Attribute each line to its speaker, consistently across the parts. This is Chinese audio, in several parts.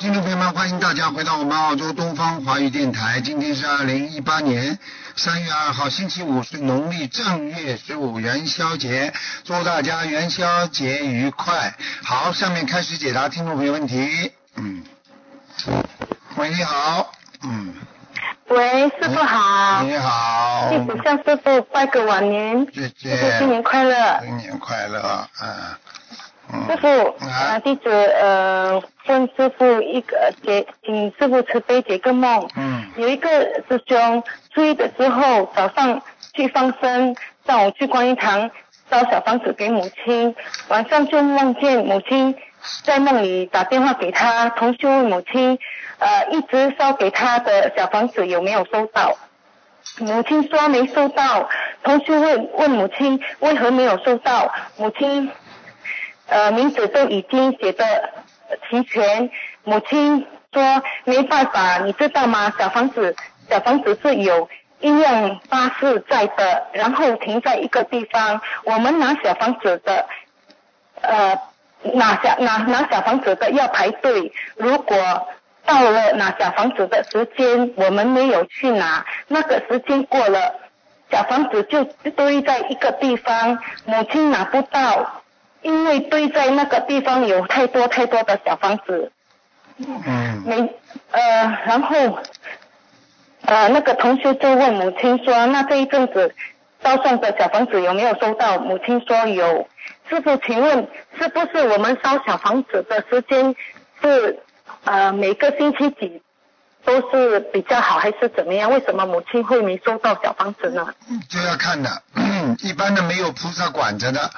Speaker 1: 听众朋友们，欢迎大家回到我们澳洲东方华语电台。今天是二零一八年三月二号，星期五，是农历正月十五元宵节，祝大家元宵节愉快。好，下面开始解答听众朋友问题。嗯，喂，你好，嗯，
Speaker 2: 喂，师傅好，
Speaker 1: 你好，
Speaker 2: 弟子向师傅拜个晚年，
Speaker 1: 姐
Speaker 2: 师
Speaker 1: 姐，
Speaker 2: 傅新年快乐。
Speaker 1: 新年快乐，嗯，嗯，
Speaker 2: 师傅，
Speaker 1: 啊。
Speaker 2: 啊，弟子呃问师傅一个解，请师傅慈悲解个梦。
Speaker 1: 嗯。
Speaker 2: 有一个师兄初一的时候早上去放生，上午去观音堂烧小房子给母亲，晚上就梦见母亲在梦里打电话给他，同修问母亲，呃，一直烧给他的小房子有没有收到？母亲说没收到，同修问问母亲为何没有收到，母亲呃名字都已经写的齐全，母亲说没办法，你知道吗？小房子小房子是有一辆巴士在的，然后停在一个地方，我们拿小房子的呃拿小拿拿小房子的要排队，如果到了拿小房子的时间，我们没有去拿，那个时间过了，小房子就堆在一个地方，母亲拿不到，因为堆在那个地方有太多太多的小房子，
Speaker 1: 嗯，
Speaker 2: 没呃，然后呃那个同学就问母亲说，那这一阵子烧送的小房子有没有收到？母亲说有。师傅，请问是不是我们烧小房子的时间是呃每个星期几都是比较好，还是怎么样？为什么母亲会没收到小房子呢？
Speaker 1: 这要看的，一般的没有菩萨管着的，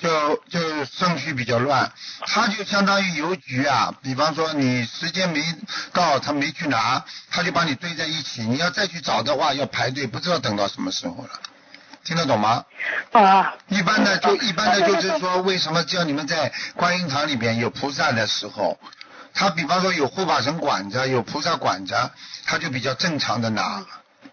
Speaker 1: 就就顺序比较乱，他就相当于邮局啊，比方说你时间没到，他没去拿，他就把你堆在一起，你要再去找的话要排队，不知道等到什么时候了，听得懂吗？
Speaker 2: 啊，
Speaker 1: 一般的就一般的就是说，为什么叫你们在观音堂里边有菩萨的时候，他比方说有护法神管着，有菩萨管着，他就比较正常的拿，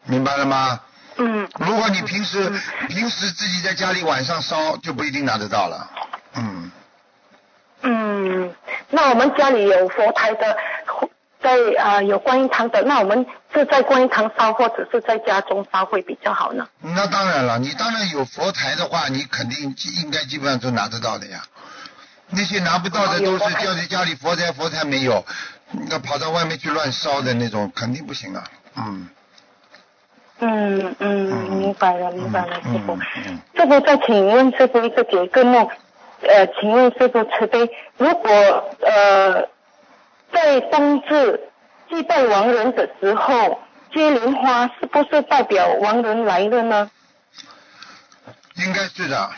Speaker 1: 明白了吗？
Speaker 2: 嗯，
Speaker 1: 如果你平时平时自己在家里晚上烧，就不一定拿得到了。嗯，
Speaker 2: 嗯，那我们家里有佛台的，在啊、呃有观音堂的，那我们是在观音堂烧，或者是在家中烧会比较好呢？
Speaker 1: 那当然了，你当然有佛台的话，你肯定应该基本上都拿得到的呀。那些拿不到的都是叫你家里佛台佛台没有，那跑到外面去乱烧的那种，肯定不行啊。嗯。
Speaker 2: 嗯嗯，
Speaker 1: 嗯
Speaker 2: 明白了明白了，师傅。师傅再请问师傅一个解个梦，呃，请问师傅慈悲，如果呃在冬至祭拜亡人的时候接莲花，是不是代表亡人来了呢？
Speaker 1: 应该是的，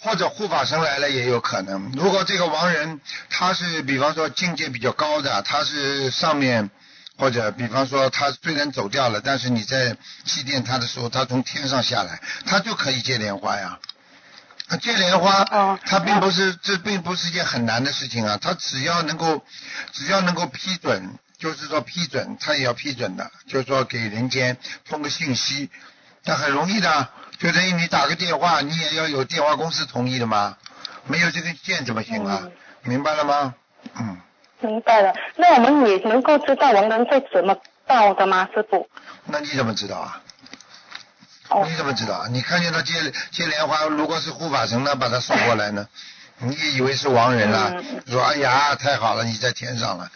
Speaker 1: 或者护法神来了也有可能。如果这个亡人他是比方说境界比较高的，他是上面或者比方说他虽然走掉了，但是你在祭奠他的时候，他从天上下来，他就可以接莲花呀。啊接莲花
Speaker 2: 哦，
Speaker 1: 它并不是这并不是一件很难的事情啊，他只要能够只要能够批准，就是说批准，他也要批准的，就是说给人间通个信息，那很容易的，就等于你打个电话，你也要有电话公司同意的嘛，没有这个线怎么行啊？
Speaker 2: 嗯
Speaker 1: 明白了吗？嗯，
Speaker 2: 明白了，那我们也能够知道亡人在怎么到的吗，师傅？
Speaker 1: 那你怎么知道啊？
Speaker 2: 哦
Speaker 1: 你怎么知道啊？你看见他接接莲花，如果是护法神呢，把他送过来呢，你也以为是亡人了，
Speaker 2: 嗯
Speaker 1: 说哎呀太好了，你在天上了。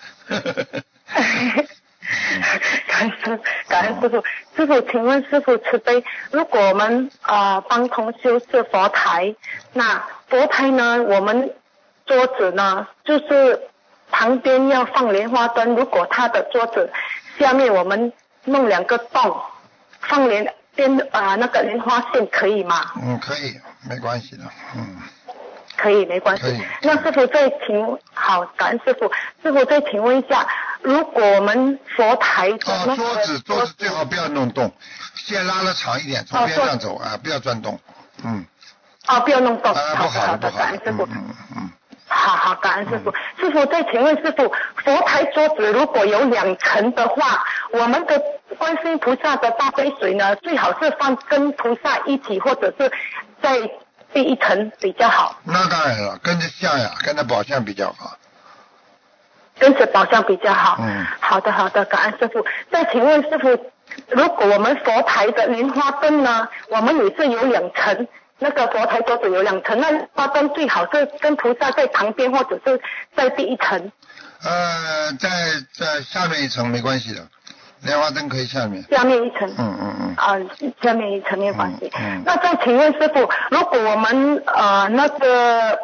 Speaker 2: 感恩师，感恩师傅。师傅，请问师傅慈悲，如果我们啊、呃帮同修设佛台，那佛台呢，我们桌子呢，就是旁边要放莲花灯，如果他的桌子下面我们弄两个洞，放莲边啊、那个莲花线可以吗？
Speaker 1: 嗯，可以，没关系的，嗯。
Speaker 2: 可以，没关系。那师傅再请好，感恩师傅。师傅再请问一下，如果我们佛台的
Speaker 1: 哦，
Speaker 2: 那个
Speaker 1: 桌子桌子最好不要弄动，线拉的长一点，从边上走啊，不要转动。嗯，
Speaker 2: 哦，不要弄动。
Speaker 1: 啊，不
Speaker 2: 好的，好的，
Speaker 1: 好的不好的，
Speaker 2: 感恩师傅。
Speaker 1: 嗯嗯嗯，
Speaker 2: 好好好，感恩师傅。师傅，再请问师傅，佛台桌子如果有两层的话，我们的观世音菩萨的大杯水呢，最好是放跟菩萨一起，或者是在第一层比较好，
Speaker 1: 那当然了，跟着像呀，跟着宝相比较好。
Speaker 2: 跟着宝相比较好。
Speaker 1: 嗯
Speaker 2: 好的好的，感恩师傅。再请问师傅，如果我们佛台的莲花灯呢，我们也是有两层，那个佛台桌子有两层，那花灯最好是跟菩萨在旁边，或者是在第一层。
Speaker 1: 呃，在在下面一层没关系的，莲花灯可以下面。
Speaker 2: 下面一层。
Speaker 1: 嗯嗯嗯。
Speaker 2: 啊，下面一层没有关系。
Speaker 1: 嗯嗯
Speaker 2: 那再请问师傅，如果我们呃那个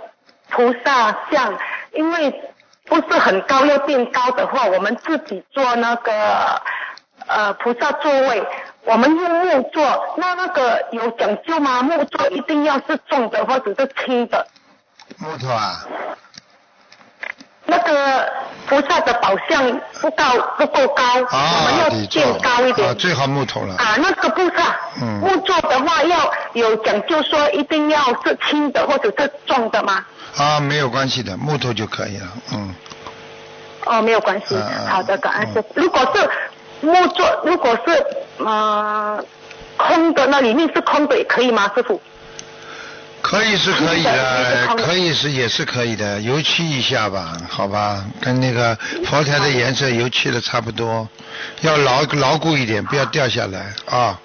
Speaker 2: 菩萨像，因为不是很高要变高的话，我们自己做那个呃菩萨座位，我们用木做，那那个有讲究吗？木做一定要是重的或者是轻的？
Speaker 1: 木头啊，
Speaker 2: 那个菩萨的宝相不高不够高，我们
Speaker 1: 啊，
Speaker 2: 要
Speaker 1: 底座
Speaker 2: 垫高一点。
Speaker 1: 啊，最好木头了。
Speaker 2: 啊，那个菩萨，
Speaker 1: 嗯
Speaker 2: 木做的话要有讲究，说一定要是轻的或者是重的吗？
Speaker 1: 啊，没有关系的，木头就可以了。嗯，
Speaker 2: 哦，没有关系。好的，感恩。如果是木做，如果是呃空的，那里面是空的可以吗，师傅？
Speaker 1: 可以是可以
Speaker 2: 的
Speaker 1: 可以是也是可以的，油漆一下吧，好吧，跟那个佛台的颜色油漆的差不多，要牢牢固一点，不要掉下来啊。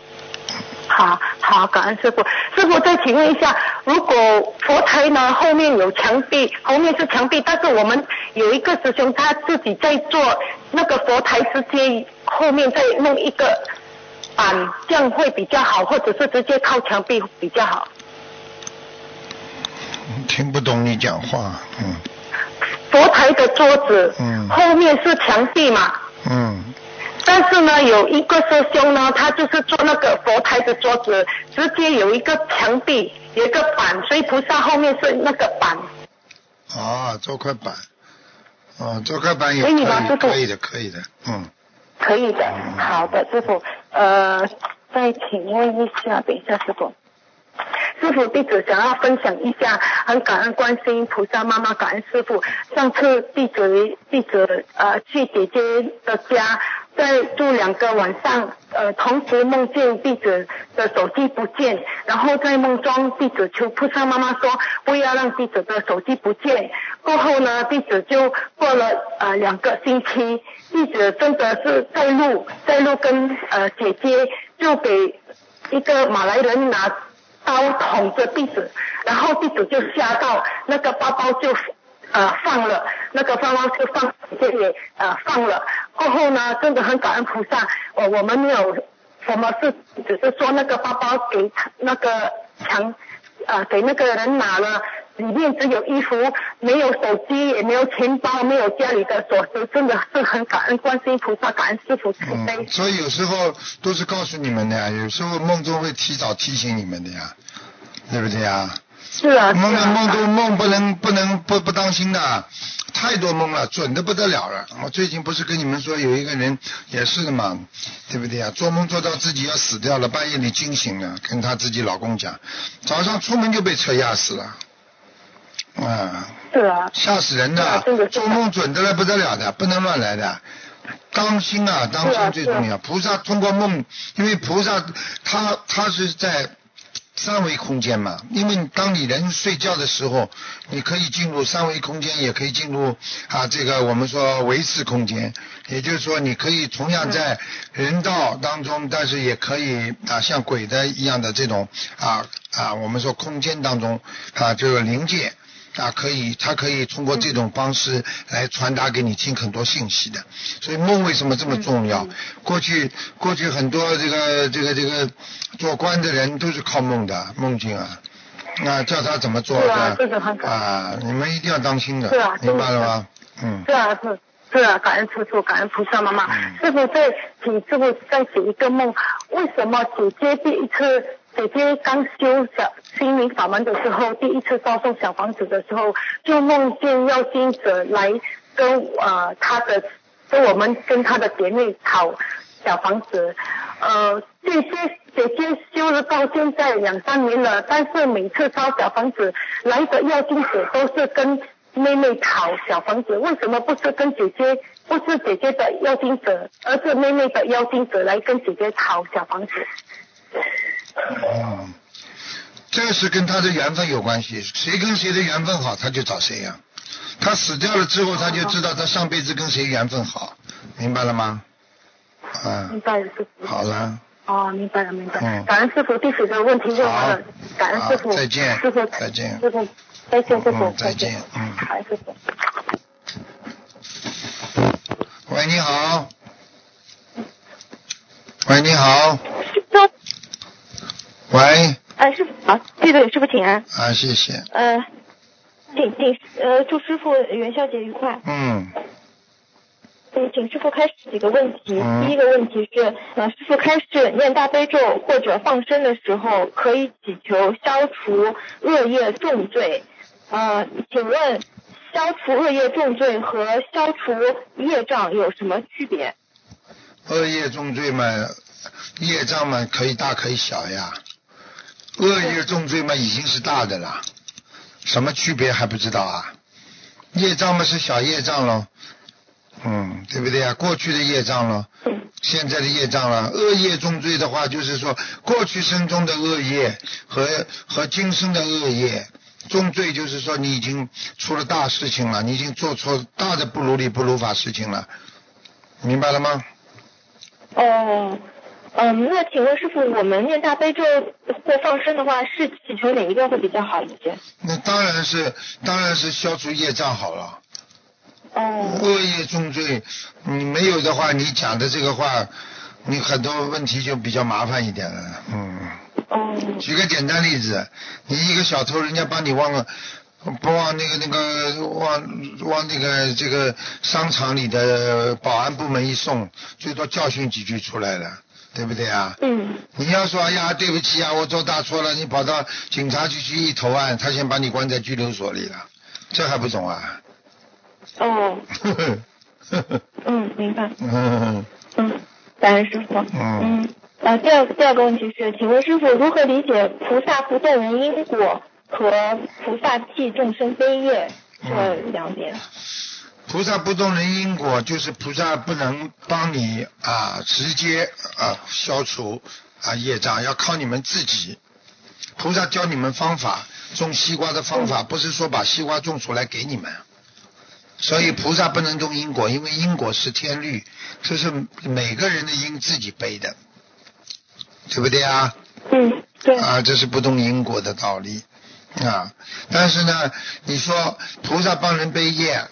Speaker 2: 好好，感恩师傅。师傅再请问一下，如果佛台呢后面有墙壁，后面是墙壁，但是我们有一个师兄他自己在做那个佛台直接后面再弄一个板，这样会比较好，或者是直接靠墙壁比较好。
Speaker 1: 听不懂你讲话，嗯。
Speaker 2: 佛台的桌子，
Speaker 1: 嗯。
Speaker 2: 后面是墙壁嘛，
Speaker 1: 嗯，
Speaker 2: 但是呢，有一个师兄呢，他就是做那个佛台的桌子，直接有一个墙壁，有一个板，所以菩萨后面是那个板。
Speaker 1: 啊，做块板，啊，做块板也
Speaker 2: 可
Speaker 1: 可以，可以的，可以的，嗯，
Speaker 2: 可以的，好的，师傅。呃，再请问一下，等一下，师傅。师傅，弟子想要分享一下，很感恩观世音菩萨妈妈，感恩师傅。上次弟子弟子呃去姐姐的家，在住两个晚上，呃，同时梦见弟子的手机不见，然后在梦中弟子求菩萨妈妈说不要让弟子的手机不见。过后呢，弟子就过了呃两个星期，弟子真的是在路在路跟呃姐姐就给一个马来人拿刀捅着弟子，然后弟子就吓到，那个包包就呃放了，那个包包就放，姐姐也呃放了。过后呢，真的很感恩菩萨，我我们没有什么事，只是说那个包包给那个强呃给那个人拿了。里面只有衣服，没有手机，也没有钱包，没有家里的锁匙，真的是很感恩观世音菩萨，感恩师傅慈悲。
Speaker 1: 嗯，所以有时候都是告诉你们的呀，有时候梦中会提早提醒你们的呀，对不对呀？
Speaker 2: 是啊，
Speaker 1: 梦
Speaker 2: 啊，
Speaker 1: 梦中梦不能不能不不当心的，太多梦了，准的不得了了。我最近不是跟你们说有一个人也是的嘛，对不对呀？做梦做到自己要死掉了，半夜里惊醒了，跟她自己老公讲，早上出门就被车压死了，啊，
Speaker 2: 是啊，
Speaker 1: 吓死人的做梦准的了不得了的，不能乱来的。当心啊，当心最重要。菩萨通过梦，因为菩萨他他是在三维空间嘛，因为当你人睡觉的时候，你可以进入三维空间，也可以进入啊这个我们说维次空间，也就是说你可以同样在人道当中，但是也可以啊像鬼的一样的这种啊啊我们说空间当中啊这个灵界。啊，可以，他可以通过这种方式来传达给你听很多信息的。所以梦为什么这么重要？过去过去很多这个这个这个做官的人都是靠梦的梦境啊，啊叫他怎么做的
Speaker 2: 这个很可
Speaker 1: 啊，你们一定要当心的，明白了吗？嗯
Speaker 2: 是啊，是是啊，感恩师傅，感恩菩萨妈妈。
Speaker 1: 嗯
Speaker 2: 师傅再请师傅再写一个梦，为什么姐姐第一次，姐姐刚修小心灵法门的时候，第一次烧送小房子的时候，就梦见要经者来跟呃她的跟我们跟她的姐妹讨小房子，呃姐姐姐姐修了到现在两三年了，但是每次烧小房子来的要经者都是跟
Speaker 3: 妹妹讨小房子？为什么不是跟姐姐，不是姐姐的妖精者，而是妹妹的妖精者来跟姐姐讨小房子？
Speaker 1: 嗯，这是跟他的缘分有关系，谁跟谁的缘分好，他就找谁呀、他死掉了之后，他就知道他上辈子跟谁缘分好，明白了吗？嗯
Speaker 3: 明，白了，师傅。
Speaker 1: 好了，
Speaker 3: 哦，明白了，明白了。
Speaker 1: 嗯
Speaker 3: 感恩师傅，第十个问题问完了
Speaker 1: 好，
Speaker 3: 感恩师傅。
Speaker 1: 再见
Speaker 3: 师傅，
Speaker 1: 再见
Speaker 3: 师傅，再见，师傅
Speaker 1: 嗯，再见嗯
Speaker 3: 感恩师傅。
Speaker 1: 喂，你好。喂，你好。喂，
Speaker 3: 哎，师傅好，弟子给师傅请安。
Speaker 1: 啊，谢谢。
Speaker 3: 呃，请请呃，祝师傅元宵节愉快。
Speaker 1: 嗯，
Speaker 3: 嗯，请师傅开始几个问题。
Speaker 1: 嗯
Speaker 3: 第一个问题是，呃，师傅开始念大悲咒或者放生的时候，可以祈求消除恶业重罪。呃，请问消除恶业重罪和消除业障有什么区别？
Speaker 1: 恶业重罪嘛，业障嘛可以大可以小呀。恶业重罪嘛已经是大的了，什么区别还不知道啊？业障嘛是小业障咯，嗯，对不对啊？过去的业障咯，现在的业障了。恶业重罪的话，就是说过去生中的恶业和和今生的恶业。重罪就是说你已经出了大事情了，你已经做错大的不如理不如法事情了，明白了吗？
Speaker 3: 哦，那请问师傅，我们念大悲咒或放生的话，是祈求哪一个会比较好一些？
Speaker 1: 那当然是，当然是消除业障好了。
Speaker 3: 哦，
Speaker 1: 恶业重罪，你没有的话，你讲的这个话，你很多问题就比较麻烦一点了。嗯，
Speaker 3: 哦，
Speaker 1: 举个简单例子，你一个小偷，人家把你忘了。不往那个那个往往那个这个商场里的保安部门一送，最多教训几句出来了，对不对啊？
Speaker 3: 嗯，
Speaker 1: 你要说哎呀，对不起啊，我做大错了，你跑到警察局去一投案，他先把你关在拘留所里了，这还不懂啊？
Speaker 3: 哦，嗯，明白。
Speaker 1: 嗯，
Speaker 3: 嗯，感恩师傅。
Speaker 1: 嗯
Speaker 3: 嗯。呃，第二第二个问题是，请问师傅如何理解菩萨不动人因果和菩萨替众生悲业这两点？
Speaker 1: 菩萨不动人因果，就是菩萨不能帮你啊直接啊消除啊业障，要靠你们自己。菩萨教你们方法，种西瓜的方法，不是说把西瓜种出来给你们。所以菩萨不能种因果，因为因果是天律，这是每个人的因自己背的，对不对啊？
Speaker 3: 嗯，对。
Speaker 1: 啊，这是不动因果的道理啊。但是呢，你说菩萨帮人背业，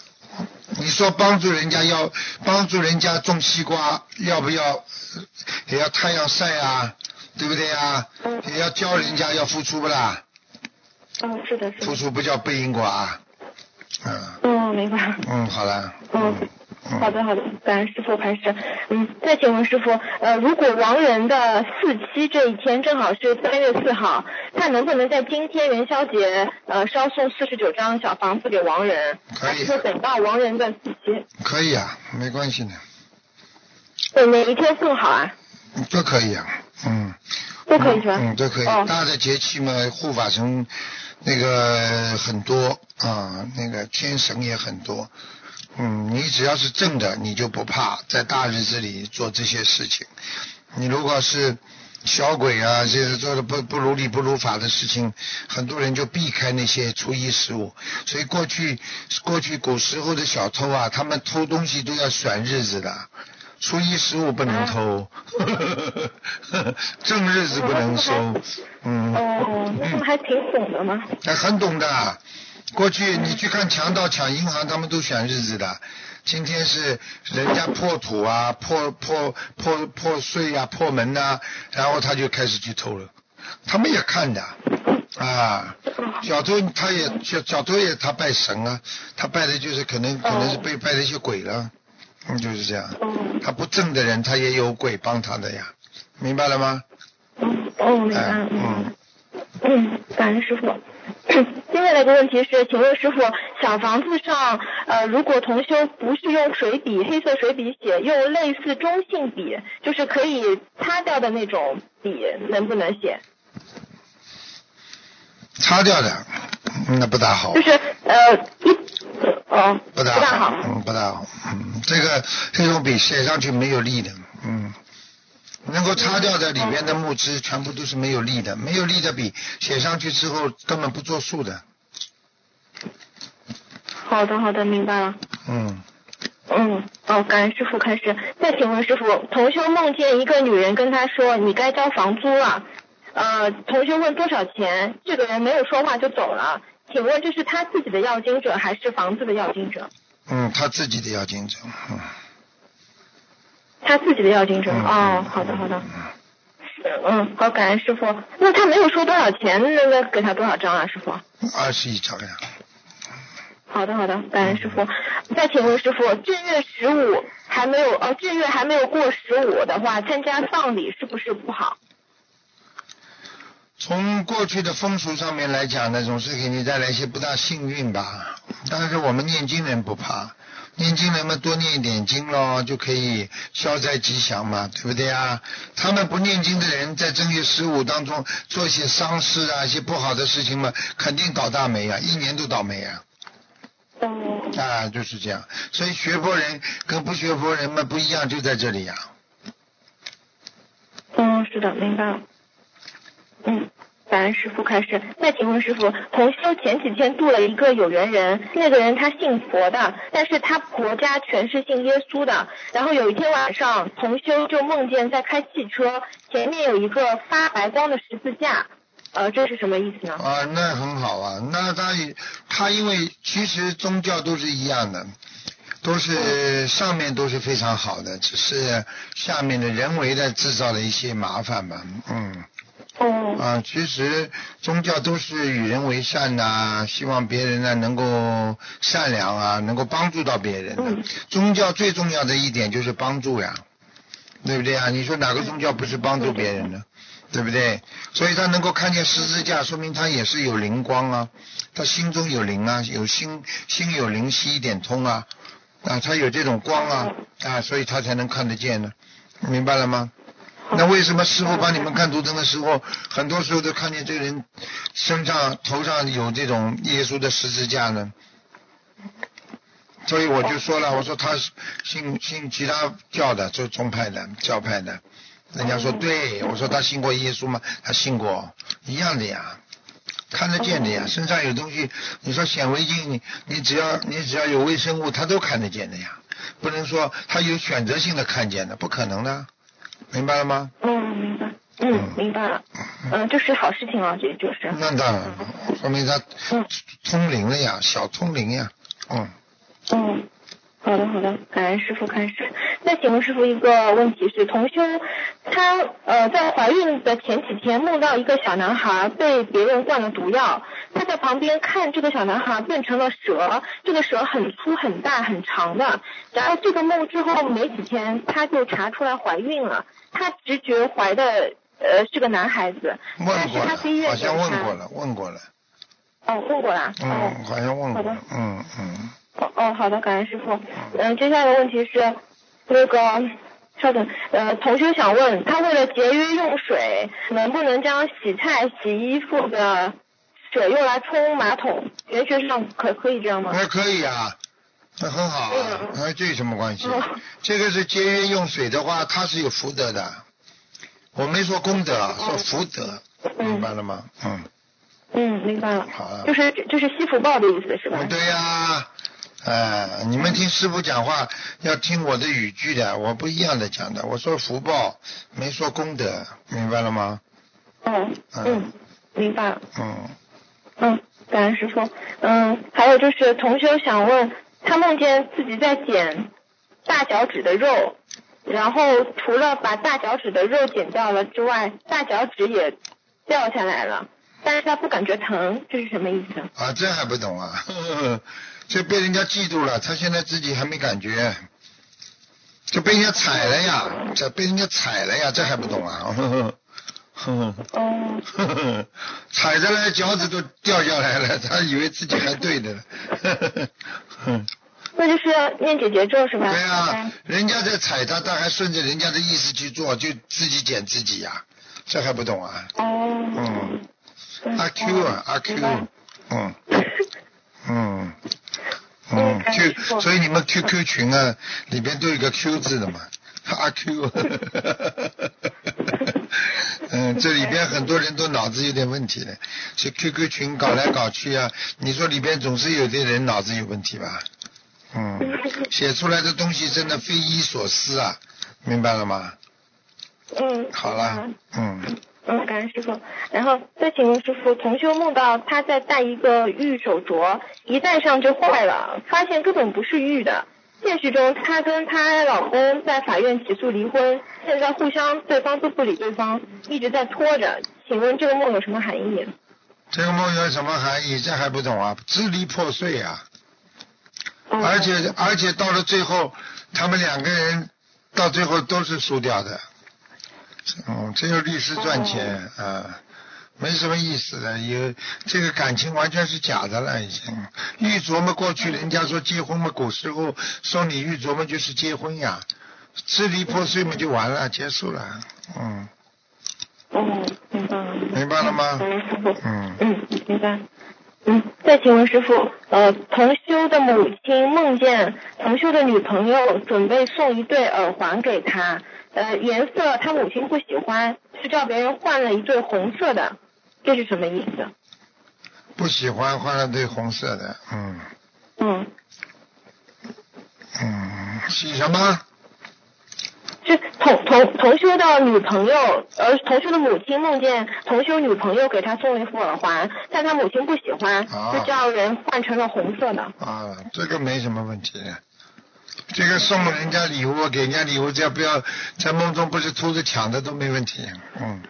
Speaker 1: 你说帮助人家要帮助人家种西瓜，要不要也要太阳晒啊？对不对啊？
Speaker 3: 嗯
Speaker 1: 也要教人家要付出不啦？
Speaker 3: 嗯，是的，是的。
Speaker 1: 付出不叫背因果啊？嗯
Speaker 3: 嗯，明白。
Speaker 1: 嗯，好了。
Speaker 3: 嗯，
Speaker 1: 嗯
Speaker 3: 好的好的，感恩师傅开始。嗯，再请问师傅，呃，如果亡人的四期这一天正好是三月四号，他能不能在今天元宵节呃烧送四十九张小房子给亡人？
Speaker 1: 可以
Speaker 3: 还是说等到亡人的四期？
Speaker 1: 可以啊，没关系的，
Speaker 3: 对，哪一天送好啊？
Speaker 1: 都可以啊，嗯。
Speaker 3: 都可以是吧？
Speaker 1: 嗯，都可以。
Speaker 3: 哦
Speaker 1: 大的节气嘛，护法神那个很多啊，那个天神也很多。嗯，你只要是正的，你就不怕在大日子里做这些事情。你如果是小鬼啊，这些做的不不如理不如法的事情，很多人就避开那些初一十五。所以过去过去古时候的小偷啊，他们偷东西都要选日子的。初一十五不能偷，正日子不能收，嗯，
Speaker 3: 哦，那他们还挺懂的嘛。
Speaker 1: 还很懂的。过去你去看强盗抢银行，他们都选日子的。今天是人家破土啊、破破破破碎呀、破门呐、然后他就开始去偷了。他们也看的啊，小偷他也小小偷也他拜神啊，他拜的就是可能可能是被拜的一些鬼了，嗯，就是这样。
Speaker 3: 嗯
Speaker 1: 他不正的人，他也有鬼帮他的呀，明白了吗？
Speaker 3: 嗯，哦，明白
Speaker 1: 哎
Speaker 3: 了，明白了
Speaker 1: 嗯。
Speaker 3: 嗯，感恩师傅。接下来一个问题是，请问师傅，小房子上，呃，如果同修不是用水笔、黑色水笔写，用类似中性笔，就是可以擦掉的那种笔，能不能写？
Speaker 1: 擦掉的，嗯那不大好
Speaker 3: 就。是呃，一哦，
Speaker 1: 不大
Speaker 3: 不大好。
Speaker 1: 嗯，不大好，嗯，这个这种笔写上去没有力的，嗯，能够擦掉的里面的木枝全部都是没有力的，没有力的笔写上去之后根本不作数的，
Speaker 3: 好的好的，明白了。
Speaker 1: 嗯，
Speaker 3: 嗯，哦，感恩师傅开始。再请问师傅，同修梦见一个女人跟他说：“你该交房租了。”呃，同修问多少钱，这个人没有说话就走了。请问这是他自己的要经者还是房子的要经者？
Speaker 1: 嗯，他自己的要经者，嗯，
Speaker 3: 他自己的要经者。
Speaker 1: 嗯
Speaker 3: 哦，好的好的。嗯，好，感恩师傅。那他没有说多少钱，那个给他多少张啊，师傅？
Speaker 1: 二十一张呀，
Speaker 3: 好的好的，感恩师傅。再请问师傅，正月十五还没有呃正月还没有过十五的话，参加丧礼是不是不好？
Speaker 1: 从过去的风俗上面来讲呢，总是给你带来一些不大幸运吧。但是我们念经人不怕，念经人们多念一点经咯，就可以消灾吉祥嘛，对不对啊？他们不念经的人，在正月十五当中做一些丧事啊，一些不好的事情嘛，肯定倒大霉啊，一年都倒霉啊。
Speaker 3: 嗯，
Speaker 1: 啊，就是这样。所以学佛人跟不学佛人们不一样，就在这里呀、
Speaker 3: 嗯，是的，明白了。嗯，感恩师傅开始。那请问师傅，同修前几天度了一个有缘人，那个人他信佛的，但是他婆家全是信耶稣的。然后有一天晚上，同修就梦见在开汽车，前面有一个发白光的十字架，呃，这是什么意思呢？
Speaker 1: 啊，那很好啊。那他也他因为其实宗教都是一样的，都是上面都是非常好的，只是下面的人为的制造了一些麻烦嘛。嗯
Speaker 3: 哦，
Speaker 1: 啊，其实宗教都是与人为善呐、希望别人呢能够善良啊，能够帮助到别人的。
Speaker 3: 嗯
Speaker 1: 宗教最重要的一点就是帮助呀，对不对啊？你说哪个宗教不是帮助别人呢？对不对？所以他能够看见十字架，说明他也是有灵光啊，他心中有灵啊，有心心有灵犀一点通啊，啊，他有这种光啊啊，所以他才能看得见呢，明白了吗？那为什么师傅帮你们看图腾的时候，很多时候都看见这个人身上头上有这种耶稣的十字架呢？所以我就说了，我说他是信信其他教的，就宗派的教派的。人家说对，我说他信过耶稣吗？他信过，一样的呀，看得见的呀。身上有东西，你说显微镜，你你只要你只要有微生物，他都看得见的呀。不能说他有选择性的看见的，不可能的，明白了吗？
Speaker 3: 嗯，明白。嗯，明白了。嗯，这是好事情啊，这就是。
Speaker 1: 那当然，说明他
Speaker 3: 嗯
Speaker 1: 通灵了呀，小通灵呀，嗯。
Speaker 3: 嗯，好的好的，感恩师傅开始。那请问师傅一个问题是，同修他呃在怀孕的前几天梦到一个小男孩被别人灌了毒药，她在旁边看这个小男孩变成了蛇，这个蛇很粗很大很长的。然后这个梦之后没几天，她就查出来怀孕了，她直觉怀的呃是个男孩子，但是
Speaker 1: 问过了
Speaker 3: 她去医，院
Speaker 1: 好像
Speaker 3: 检查
Speaker 1: 问过了，问过了，
Speaker 3: 哦问过了，哦
Speaker 1: 嗯，好像问过
Speaker 3: 好的
Speaker 1: 了，嗯嗯。
Speaker 3: 哦哦，好的，感恩师傅。嗯、接下来的问题是，那个，稍等，呃，同学想问，他为了节约用水，能不能将洗菜、洗衣服的水用来冲马桶？玄学上可可以这样吗？
Speaker 1: 那可以啊，那很好啊，
Speaker 3: 嗯
Speaker 1: 那这有什么关系
Speaker 3: 嗯？
Speaker 1: 这个是节约用水的话，它是有福德的。我没说功德，说福德，
Speaker 3: 嗯
Speaker 1: 明白了吗？嗯，
Speaker 3: 嗯，明白了。
Speaker 1: 好了
Speaker 3: 就是就是吸福报的意思是吧？
Speaker 1: 嗯对呀、哎，你们听师傅讲话要听我的语句的，我不一样的讲的。我说福报，没说功德，明白了吗？
Speaker 3: 哦，嗯，明白了。
Speaker 1: 嗯，
Speaker 3: 嗯，感恩师傅。嗯，还有就是同修想问，他梦见自己在剪大脚趾的肉，然后除了把大脚趾的肉剪掉了之外，大脚趾也掉下来了，但是他不感觉疼，这是什么意思？
Speaker 1: 啊，这还不懂啊？呵呵这被人家嫉妒了，他现在自己还没感觉，就被人家踩了呀，这被人家踩了呀，这还不懂啊？呵呵
Speaker 3: 哦，
Speaker 1: 呵呵踩着了，脚趾都掉下来了，他以为自己还对的。呢。呵呵呵
Speaker 3: 那就是要念姐姐咒是吧？
Speaker 1: 对啊，人家在踩他，他还顺着人家的意思去做，就自己捡自己呀、这还不懂啊？
Speaker 3: 哦，
Speaker 1: 嗯，
Speaker 3: 嗯。
Speaker 1: 阿 Q 啊，阿 Q，嗯。嗯。嗯。Q，所以你们 QQ 群啊，里边都有个 Q 字的嘛，阿 Q。嗯，这里边很多人都脑子有点问题的，这 QQ 群搞来搞去啊，你说里边总是有的人脑子有问题吧？嗯，写出来的东西真的匪夷所思啊，明白了吗？
Speaker 3: 嗯，
Speaker 1: 好了，嗯，
Speaker 3: 嗯，感恩师傅。然后再请问师傅，同修梦到他在戴一个玉手镯，一戴上就坏了，发现根本不是玉的。现实中，她跟她老公在法院起诉离婚，现在互相对方都不理对方，一直在拖着。请问这个梦有什么含义？
Speaker 1: 这个梦有什么含义？这还不懂啊？支离破碎啊！
Speaker 3: 嗯
Speaker 1: 而且而且到了最后，他们两个人到最后都是输掉的。嗯，只有律师赚钱啊、没什么意思的。有这个感情完全是假的了，已经。玉琢磨，过去人家说结婚嘛，古时候送你玉琢磨就是结婚呀，支离破碎嘛就完了，结束了。嗯，
Speaker 3: 哦，明白了。
Speaker 1: 明白了吗
Speaker 3: 感恩师傅。
Speaker 1: 嗯
Speaker 3: 嗯，明白。嗯，再请问师傅，呃，同修的母亲梦见同修的女朋友准备送一对耳环给他，呃，颜色他母亲不喜欢，是叫别人换了一对红色的，这是什么意思？
Speaker 1: 不喜欢换了对红色的，嗯
Speaker 3: 嗯，
Speaker 1: 嗯，喜什么？
Speaker 3: 是同同同修的女朋友，呃，同修的母亲梦见同修女朋友给他送了一副耳环，但他母亲不喜欢，
Speaker 1: 啊
Speaker 3: 就叫人换成了红色的。
Speaker 1: 啊，这个没什么问题。这个送人家礼物，给人家礼物，只要不要在梦中不是偷着抢的都没问题。嗯，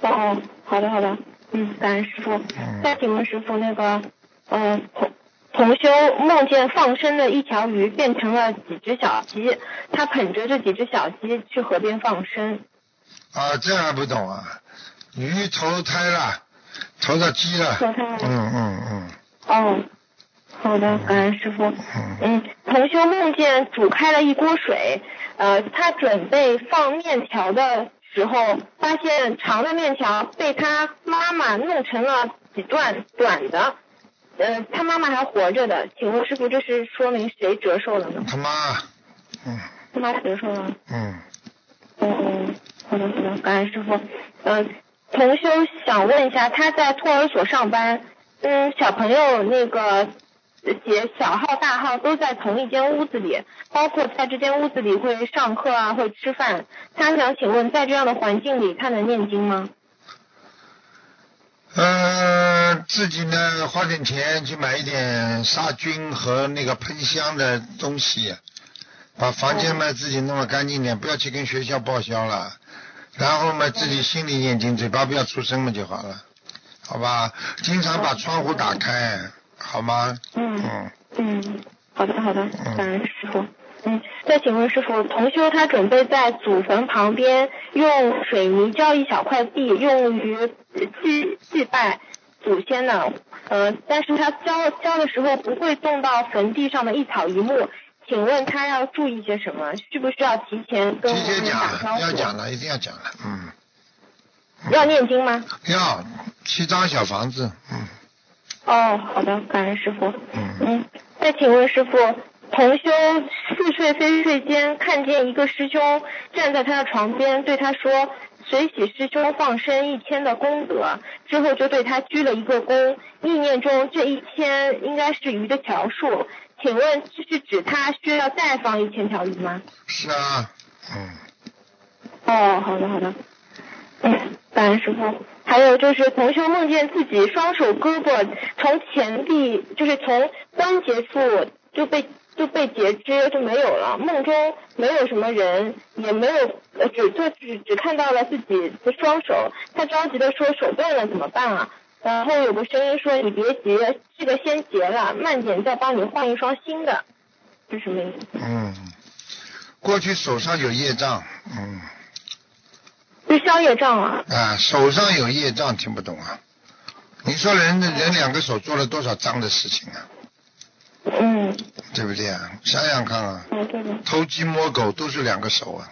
Speaker 3: 哦，好的好的，嗯，感恩师傅。
Speaker 1: 嗯
Speaker 3: 再请问师傅，那个，嗯、同同修梦见放生的一条鱼变成了几只小鸡，他捧着这几只小鸡去河边放生。
Speaker 1: 啊，这还不懂啊？鱼投胎了，投到鸡了。
Speaker 3: 投胎了
Speaker 1: 嗯嗯嗯
Speaker 3: 哦，好的，感恩师傅。
Speaker 1: 嗯
Speaker 3: 嗯，同修梦见煮开了一锅水，呃，他准备放面条的时候，发现长的面条被他妈妈弄成了几段短的，呃，他妈妈还活着的，请问师傅，这是说明谁折寿了呢？
Speaker 1: 他妈，嗯
Speaker 3: 他妈折寿了。
Speaker 1: 嗯，
Speaker 3: 嗯嗯，好的好的，感恩师傅。呃，同修想问一下，他在托儿所上班，嗯，小朋友那个写小号大号都在同一间屋子里，包括在这间屋子里会上课啊，会吃饭。他想请问，在这样的环境里，他能念经吗？
Speaker 1: 呃，自己呢花点钱去买一点杀菌和那个喷香的东西，把房间嘛自己弄得干净点，不要去跟学校报销了。然后嘛，自己心里念经，嘴巴不要出声嘛就好了，好吧？经常把窗户打开，好吗？
Speaker 3: 嗯
Speaker 1: 嗯，
Speaker 3: 嗯，好的好的
Speaker 1: 嗯，
Speaker 3: 感恩师傅。嗯，再请问师傅，同修他准备在祖坟旁边用水泥浇一小块地，用于祭祭拜祖先呢。呃，但是他浇浇的时候不会动到坟地上的一草一木，请问他要注意些什么？需不需要提前跟
Speaker 1: 提前
Speaker 3: 我们打招
Speaker 1: 讲，
Speaker 3: 呼？
Speaker 1: 要讲了，一定要讲了，嗯，
Speaker 3: 要念经吗？
Speaker 1: 要七张小房子，嗯
Speaker 3: 哦，好的，感恩师傅。
Speaker 1: 嗯，
Speaker 3: 嗯，再请问师傅，同修似睡非睡间看见一个师兄站在他的床边，对他说：“随喜师兄放生一千的功德。”之后就对他鞠了一个躬，意念中这一千应该是鱼的条数。请问这是指他需要再放一千条鱼吗？
Speaker 1: 是啊，嗯，
Speaker 3: 哦，好的好的，嗯，感恩师傅。还有就是同修梦见自己双手胳膊从前臂，就是从关节处就被就被截肢就没有了，梦中没有什么人，也没有呃只就只只看到了自己的双手，他着急的说手断了怎么办啊？然后有个声音说你别急，这个先结了，慢点再帮你换一双新的，是什么意思？
Speaker 1: 嗯，过去手上有业障，嗯，
Speaker 3: 是消业障啊。
Speaker 1: 啊，手上有业障，听不懂啊？你说人人两个手做了多少脏的事情啊？
Speaker 3: 嗯，
Speaker 1: 对不对啊？想想看啊，
Speaker 3: 哦对的。
Speaker 1: 偷鸡摸狗都是两个手啊，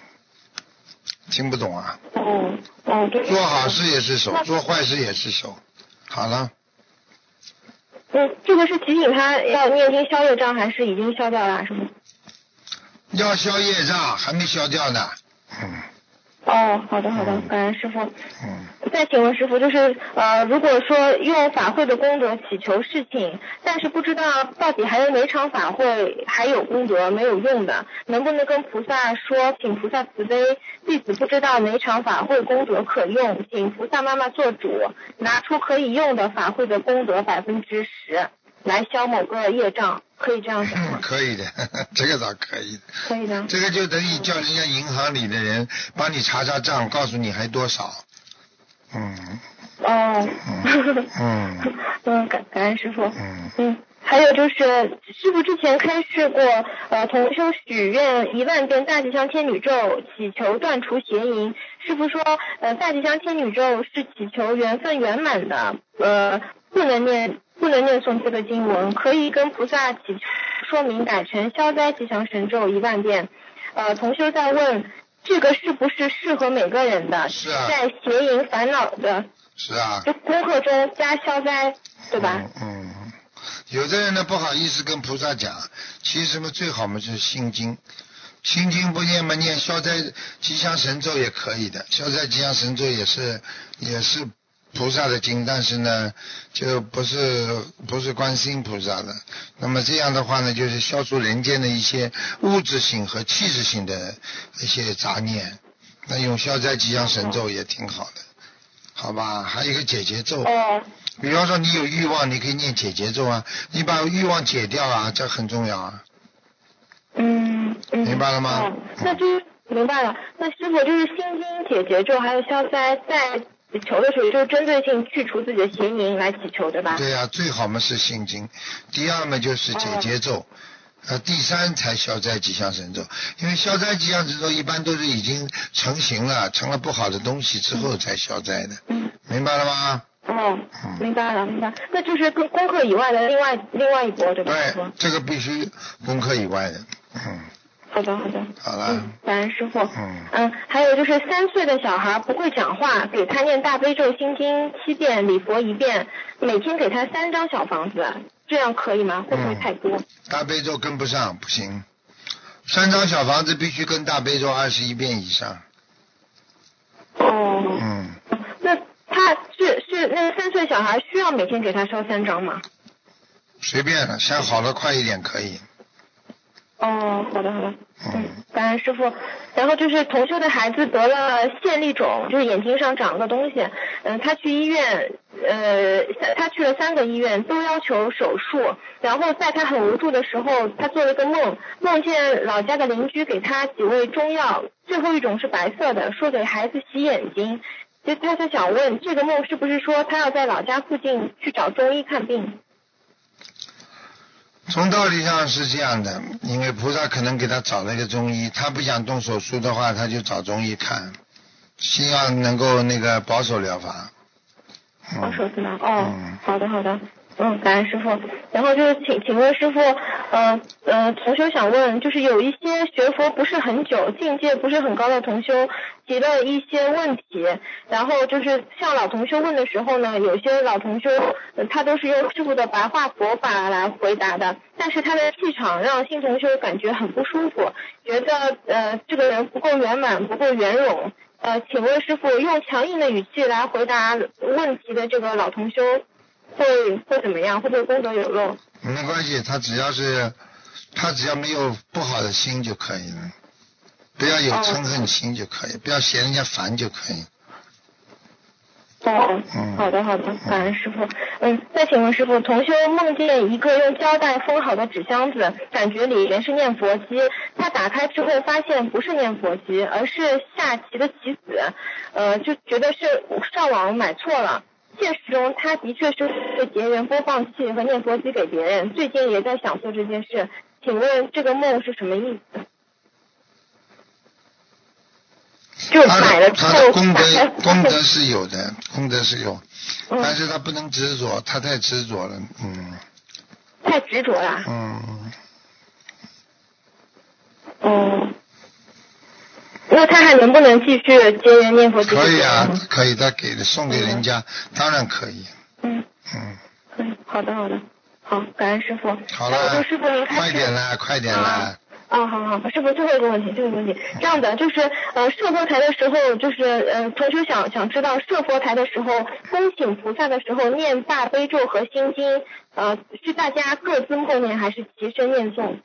Speaker 1: 听不懂啊？
Speaker 3: 哦哦，对。
Speaker 1: 做好事也是手，做坏事也是手。好了，
Speaker 3: 嗯，这个是提醒他要念经消业障，还是已经消掉了？是吗？
Speaker 1: 要消业障，还没消掉呢。嗯
Speaker 3: 哦，好的好的
Speaker 1: 嗯，
Speaker 3: 感恩师傅。
Speaker 1: 嗯，
Speaker 3: 再请问师傅，就是呃，如果说用法会的功德祈求事情，但是不知道到底还有哪场法会还有功德没有用的，能不能跟菩萨说，请菩萨慈悲，弟子不知道哪场法会功德可用，请菩萨妈妈做主，拿出可以用的法会的功德百分之十来消某个业障，可以这样想吗？
Speaker 1: 可以的，这个倒可以的。
Speaker 3: 可以的。
Speaker 1: 这个就等于叫人家银行里的人帮你查查账，告诉你还多少。嗯
Speaker 3: 哦。
Speaker 1: 嗯嗯
Speaker 3: 嗯，感感恩师傅。
Speaker 1: 嗯，
Speaker 3: 嗯，还有就是师傅之前开示过，呃，同修许愿一万遍大吉祥天女咒，祈求断除邪淫。师傅说，呃，大吉祥天女咒是祈求缘分圆满的，呃，不能念不能念诵这个经文，可以跟菩萨祈求说明改成消灾吉祥神咒一万遍。呃，同修在问。这个是不是适合每个人的？
Speaker 1: 是啊
Speaker 3: 在邪淫烦恼的
Speaker 1: 是啊。
Speaker 3: 就功课中加消灾，对吧？
Speaker 1: 嗯嗯，有的人呢不好意思跟菩萨讲，其实嘛最好嘛就是心经，心经不念嘛念消灾吉祥神咒也可以的，消灾吉祥神咒也是也是菩萨的经，但是呢就不是不是观世音菩萨的。那么这样的话呢，就是消除人间的一些物质性和气质性的一些杂念。那用消灾吉祥神咒也挺好的，好吧？还有一个解结咒。
Speaker 3: 哦，
Speaker 1: 比方说你有欲望，你可以念解结咒啊，你把欲望解掉啊，这很重要啊。
Speaker 3: 嗯嗯，
Speaker 1: 明白了吗
Speaker 3: 哦，那就是明白了。那师傅就是心经解结咒，还有消灾，在祈求的时候，就是针对性去除自己的邪淫来祈求，对吧？
Speaker 1: 对呀、最好嘛是心经，第二嘛就是解结咒，呃，第三才消灾吉祥神咒。因为消灾吉祥神咒一般都是已经成型了，成了不好的东西之后才消灾的，
Speaker 3: 嗯，
Speaker 1: 明白了吗？
Speaker 3: 哦
Speaker 1: 嗯，
Speaker 3: 明白了，明白。那就是跟功课以外的另外另外一波，对吧？
Speaker 1: 对，这个必须功课以外的，嗯，
Speaker 3: 好的，好的。
Speaker 1: 好了，
Speaker 3: 嗯，感恩师傅。
Speaker 1: 嗯
Speaker 3: 嗯，还有就是三岁的小孩不会讲话，给他念大悲咒心经七遍，礼佛一遍，每天给他三张小房子，这样可以吗？会不会太多？
Speaker 1: 大悲咒跟不上不行，三张小房子必须跟大悲咒二十一遍以上，
Speaker 3: 哦。
Speaker 1: 嗯。
Speaker 3: 那他是是那三岁小孩需要每天给他烧三张吗？
Speaker 1: 随便了，想好了快一点可以。
Speaker 3: 哦，好的好的，
Speaker 1: 嗯
Speaker 3: 嗯，感恩师傅。然后就是同修的孩子得了线粒肿，就是眼睛上长了个东西，嗯，他去医院，呃，他去了三个医院，都要求手术。然后在他很无助的时候，他做了个梦，梦见老家的邻居给他几味中药，最后一种是白色的，说给孩子洗眼睛。其实他就想问，这个梦是不是说他要在老家附近去找中医看病？
Speaker 1: 从道理上是这样的，因为菩萨可能给他找了一个中医，他不想动手术的话，他就找中医看，希望能够那个保守疗法。嗯、
Speaker 3: 保守治疗？哦，
Speaker 1: 嗯
Speaker 3: 好的好的，嗯，感恩师傅。然后就是请请问师傅，呃呃，同修想问，就是有一些学佛不是很久、境界不是很高的同修提了一些问题，然后就是向老同修问的时候呢，有些老同修、他都是用师傅的白话佛法来回答的，但是他的气场让新同修感觉很不舒服，觉得呃这个人不够圆满，不够圆融。呃，请问师傅，用强硬的语气来回答问题的这个老同修，会会怎么样？会不会功德有漏？
Speaker 1: 没关系，他只要是他只要没有不好的心就可以了，不要有
Speaker 3: 哦
Speaker 1: 嗔恨心就可以，不要嫌人家烦就可以。
Speaker 3: 哦
Speaker 1: 嗯，
Speaker 3: 好的好的，感恩师傅。嗯，再请问师傅，同修梦见一个用胶带封好的纸箱子，感觉里面是念佛机，他打开之后发现不是念佛机，而是下棋的棋子，呃，就觉得是上网买错了。现实中，他的确是会结缘播放器和念佛机给别人，最近也在想做这件事。请问这个梦是什么意思？就
Speaker 1: 他
Speaker 3: 买了之后
Speaker 1: 他的功德功德是有的，功德是有，
Speaker 3: 嗯
Speaker 1: 但是他不能执着，他太执着了，嗯
Speaker 3: 太执着了。
Speaker 1: 嗯。
Speaker 3: 哦，那他还能不能继续接缘念佛？
Speaker 1: 可以啊，可以，他给的送给人家，当然可以。
Speaker 3: 嗯，
Speaker 1: 嗯，
Speaker 3: 可以，好的好的，好，感恩师傅。
Speaker 1: 好了
Speaker 3: 师傅您，开始。
Speaker 1: 快点啦，快点
Speaker 3: 啊
Speaker 1: 啦。
Speaker 3: 啊，好好，师傅，最后一个问题，最后一个问题，这样的就是呃，设佛台的时候，就是呃，同学想想知道设佛台的时候，恭请菩萨的时候念大悲咒和心经，呃，是大家各自默念还是齐声念诵？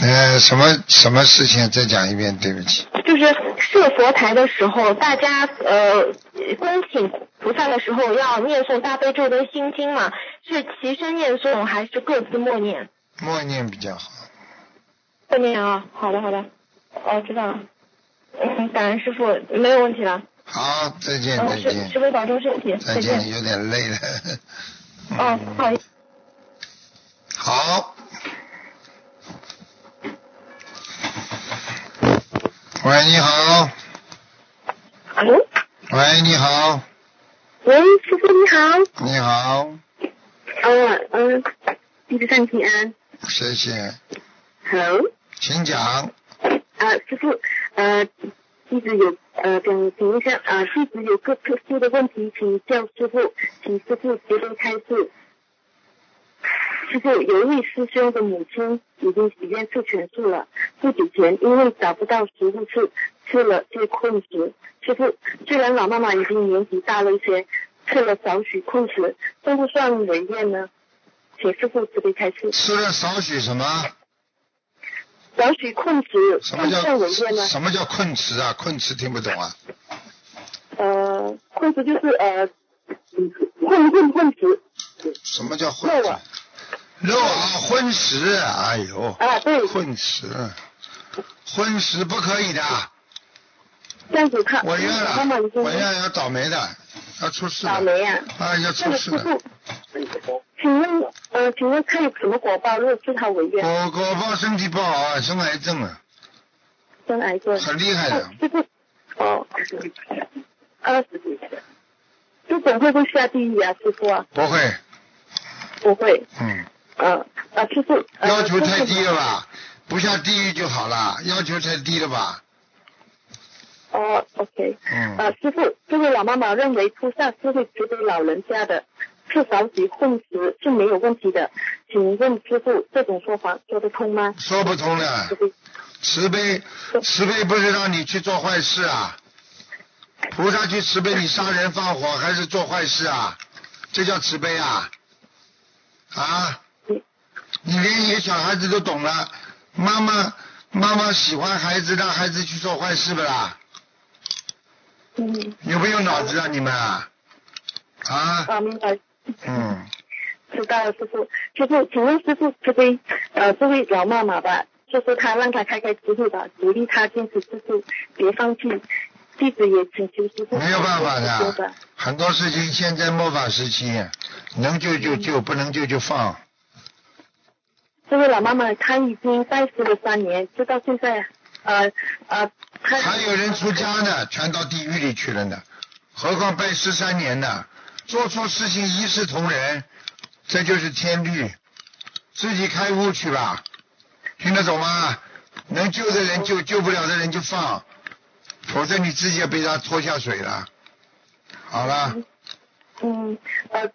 Speaker 1: 呃，什么什么事情？再讲一遍，对不起。
Speaker 3: 就是设佛台的时候，大家呃恭请菩萨的时候要念诵大悲咒跟心经嘛，是齐声念诵还是各自默念？
Speaker 1: 默念比较好。
Speaker 3: 默念啊，好的好的，哦知道了，嗯，感恩师傅，没有问题了。
Speaker 1: 好，再见，再见
Speaker 3: 师，傅保重身体，
Speaker 1: 再
Speaker 3: 再见。
Speaker 1: 见，有点累了。
Speaker 3: 哦，不好意思。
Speaker 1: 好。喂，你好。
Speaker 2: Hello，
Speaker 1: 喂，你好，
Speaker 2: 喂，师傅你好。
Speaker 1: 你好，
Speaker 2: 嗯嗯，弟子向请安。
Speaker 1: 谢谢
Speaker 2: ，Hello，
Speaker 1: 请讲。
Speaker 2: 啊，师傅，呃，弟子有呃想请问一下，啊，弟子有个特殊的问题，请教师傅，请师傅直接开示。师傅，有一位师兄的母亲已经许愿吃全素了，不久前因为找不到食物吃，吃了些困死。师傅，虽然老妈妈已经年纪大了一些，吃了少许困食，算不算违愿呢？请师傅慈悲开示。
Speaker 1: 吃了少许什么？
Speaker 2: 少许困食
Speaker 1: 什么
Speaker 2: 算不算违愿
Speaker 1: 叫
Speaker 2: 呢？
Speaker 1: 什么叫困词啊？困词听不懂啊？
Speaker 2: 呃，困食就是呃，混混混食
Speaker 1: 什么叫混
Speaker 2: 肉啊
Speaker 1: 荤食，哎呦，
Speaker 2: 啊，对，
Speaker 1: 荤食，荤食不可以的，
Speaker 2: 这样子他
Speaker 1: 我愿
Speaker 2: 妈妈已
Speaker 1: 了，我愿要倒霉的，要出事的，
Speaker 2: 倒霉啊。
Speaker 1: 啊，要出事的。
Speaker 2: 傅，请问呃，请问看有什么果报？如果是他违约
Speaker 1: 果果报身体不好啊，生癌症了，
Speaker 2: 生癌症？
Speaker 1: 很厉害的
Speaker 2: 哦。二十几岁，这种会不会下地狱啊？师傅啊，
Speaker 1: 不会，
Speaker 2: 不会。
Speaker 1: 嗯，
Speaker 2: 呃啊，师傅，呃
Speaker 1: 要求太低了？吧？不下地狱就好了，要求太低了吧？
Speaker 2: 傅哦，OK。
Speaker 1: 嗯，
Speaker 2: 啊，师傅，这位老妈妈认为菩萨是会慈悲老人家的，吃少许混食是没有问题的。请问师傅，这种说法说得通吗？
Speaker 1: 说不通的
Speaker 2: 慈。悲
Speaker 1: 慈悲，不是让你去做坏事啊！菩萨去慈悲你杀人放火还是做坏事啊？这叫慈悲啊！啊
Speaker 2: 嗯！
Speaker 1: 你连一个小孩子都懂了，妈妈妈妈喜欢孩子，让孩子去做坏事不啦？
Speaker 2: 嗯，
Speaker 1: 有没有脑子啊你们啊？啊？
Speaker 2: 啊，明白。
Speaker 1: 嗯，
Speaker 2: 知道了，师傅。师傅，请问师傅慈悲呃这位老妈妈吧，就说她让她开开智慧吧，鼓励她坚持吃素，别放弃。弟子也请求师傅
Speaker 1: 没有办法
Speaker 2: 说
Speaker 1: 的。，很多事情现在末法时期，能救就救，不能救就放。
Speaker 2: 这位老妈妈她已经拜师了三年，直到现在呃呃她
Speaker 1: 还有人出家呢，全到地狱里去了呢，何况拜师三年呢？做错事情一视同仁，这就是天律，自己开悟去吧，听得懂吗？能救的人救，救不了的人就放，否则你自己也被他拖下水了。好了，
Speaker 2: 嗯，呃，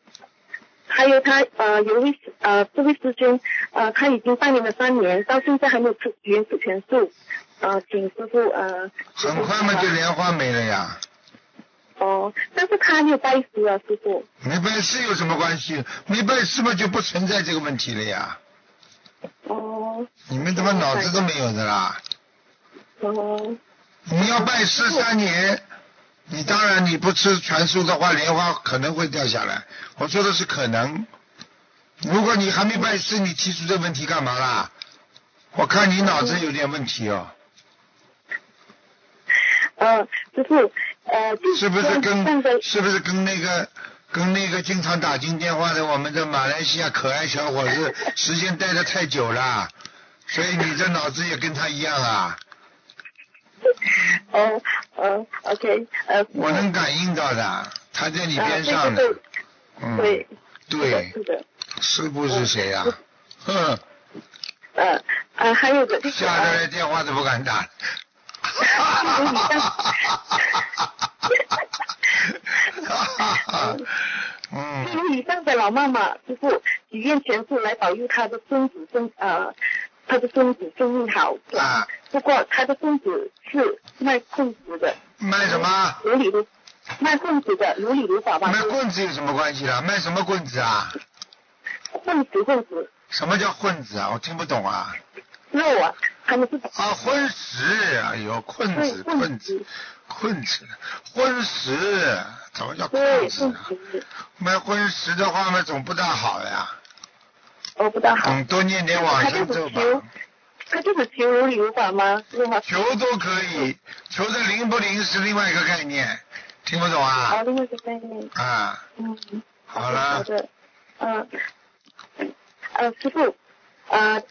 Speaker 2: 还有他呃有一位呃这位师兄呃他已经拜年了三年，到现在还没有出原始全素，呃请师傅呃
Speaker 1: 很快嘛就莲花没了呀。
Speaker 2: 哦，但是他没有拜师啊，师傅。
Speaker 1: 没拜师有什么关系？没拜师嘛就不存在这个问题了呀。
Speaker 2: 哦
Speaker 1: 你们怎么脑子都没有的啦！
Speaker 2: 哦
Speaker 1: 你要拜师三年，你当然你不吃全素的话，莲花可能会掉下来。我说的是可能。如果你还没拜师，你提出这问题干嘛啦？我看你脑子有点问题哦，
Speaker 2: 嗯，就是呃
Speaker 1: 是不是跟是不是跟那个跟那个经常打进电话的我们的马来西亚可爱小伙子时间待的太久了，所以你这脑子也跟他一样啊？
Speaker 2: 哦呃 OK 呃
Speaker 1: 我能感应到的，他在你边上
Speaker 2: 对。
Speaker 1: 嗯，
Speaker 2: 对
Speaker 1: 对，
Speaker 2: 是的
Speaker 1: 师傅是谁呀、嗯，
Speaker 2: 呃呃还有个
Speaker 1: 电话都不敢打。
Speaker 2: 嗯，说以上的老妈妈师傅许愿全数来保佑他的孙子孙呃，他的孙子生意好。
Speaker 1: 啊，
Speaker 2: 不过他的孙子是卖棍子的，
Speaker 1: 卖什么？
Speaker 2: 卖棍子的，如理如法吧。
Speaker 1: 卖棍子有什么关系啦？卖什么棍子啊？
Speaker 2: 混子混子
Speaker 1: 什么叫混子啊？我听不懂啊。
Speaker 2: 肉啊，他们是
Speaker 1: 啊，荤食，哎呦，困子，
Speaker 2: 对混
Speaker 1: 困子
Speaker 2: 子，
Speaker 1: 困子，荤食，怎么叫
Speaker 2: 对
Speaker 1: 困子啊？卖荤食的话嘛，总不大好呀。
Speaker 2: 哦不大好。
Speaker 1: 嗯，多念点往生咒吧。
Speaker 2: 求，他就是求如理如法吗？如法
Speaker 1: 求都可以，求的灵不灵是另外一个概念，听不懂啊
Speaker 2: 啊，？另外一个概念。
Speaker 1: 啊，
Speaker 2: 嗯，
Speaker 1: 好了
Speaker 2: 好的，呃，呃，师傅，呃，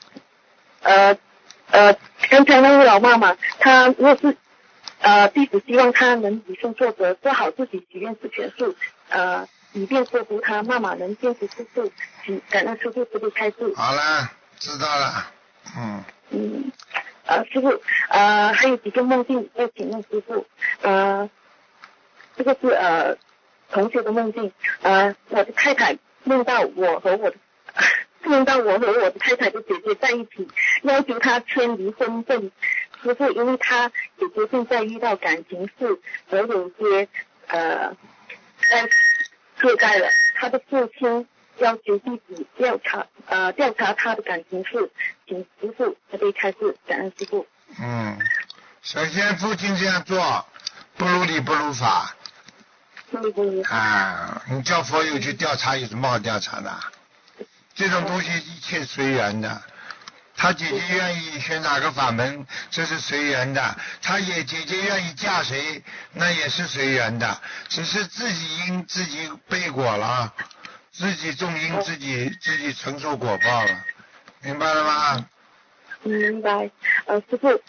Speaker 2: 呃，呃，刚才那位老妈妈，她如果是呃弟子希望她能以身作则，做好自己许愿是全数，呃，以便说服他妈妈能坚持吃素，请感恩师傅慈悲开示。
Speaker 1: 好了，知道了，嗯，
Speaker 2: 嗯，呃，师傅，呃，还有几个梦境要请问师傅，呃，这个是呃同学的梦境，呃，我的太太梦到我和我的 梦到我和我的太太的姐姐在一起，要求她签离婚证。师傅，因为她姐姐现在遇到感情事，而有些呃在懈怠了，他的父亲要求弟弟调查呃调查他的感情事，请师傅慈悲开示，感恩师傅。
Speaker 1: 嗯，首先父亲这样做，不如理不如法
Speaker 2: 不不不，
Speaker 1: 啊！你叫佛友去调查，有什么好调查的？这种东西一切随缘的。他姐姐愿意学哪个法门，这是随缘的；他也姐姐愿意嫁谁，那也是随缘的。只是自己因自己背果了，自己种因自己自己承受果报了，明白了吗？
Speaker 2: 嗯明白。呃，师傅，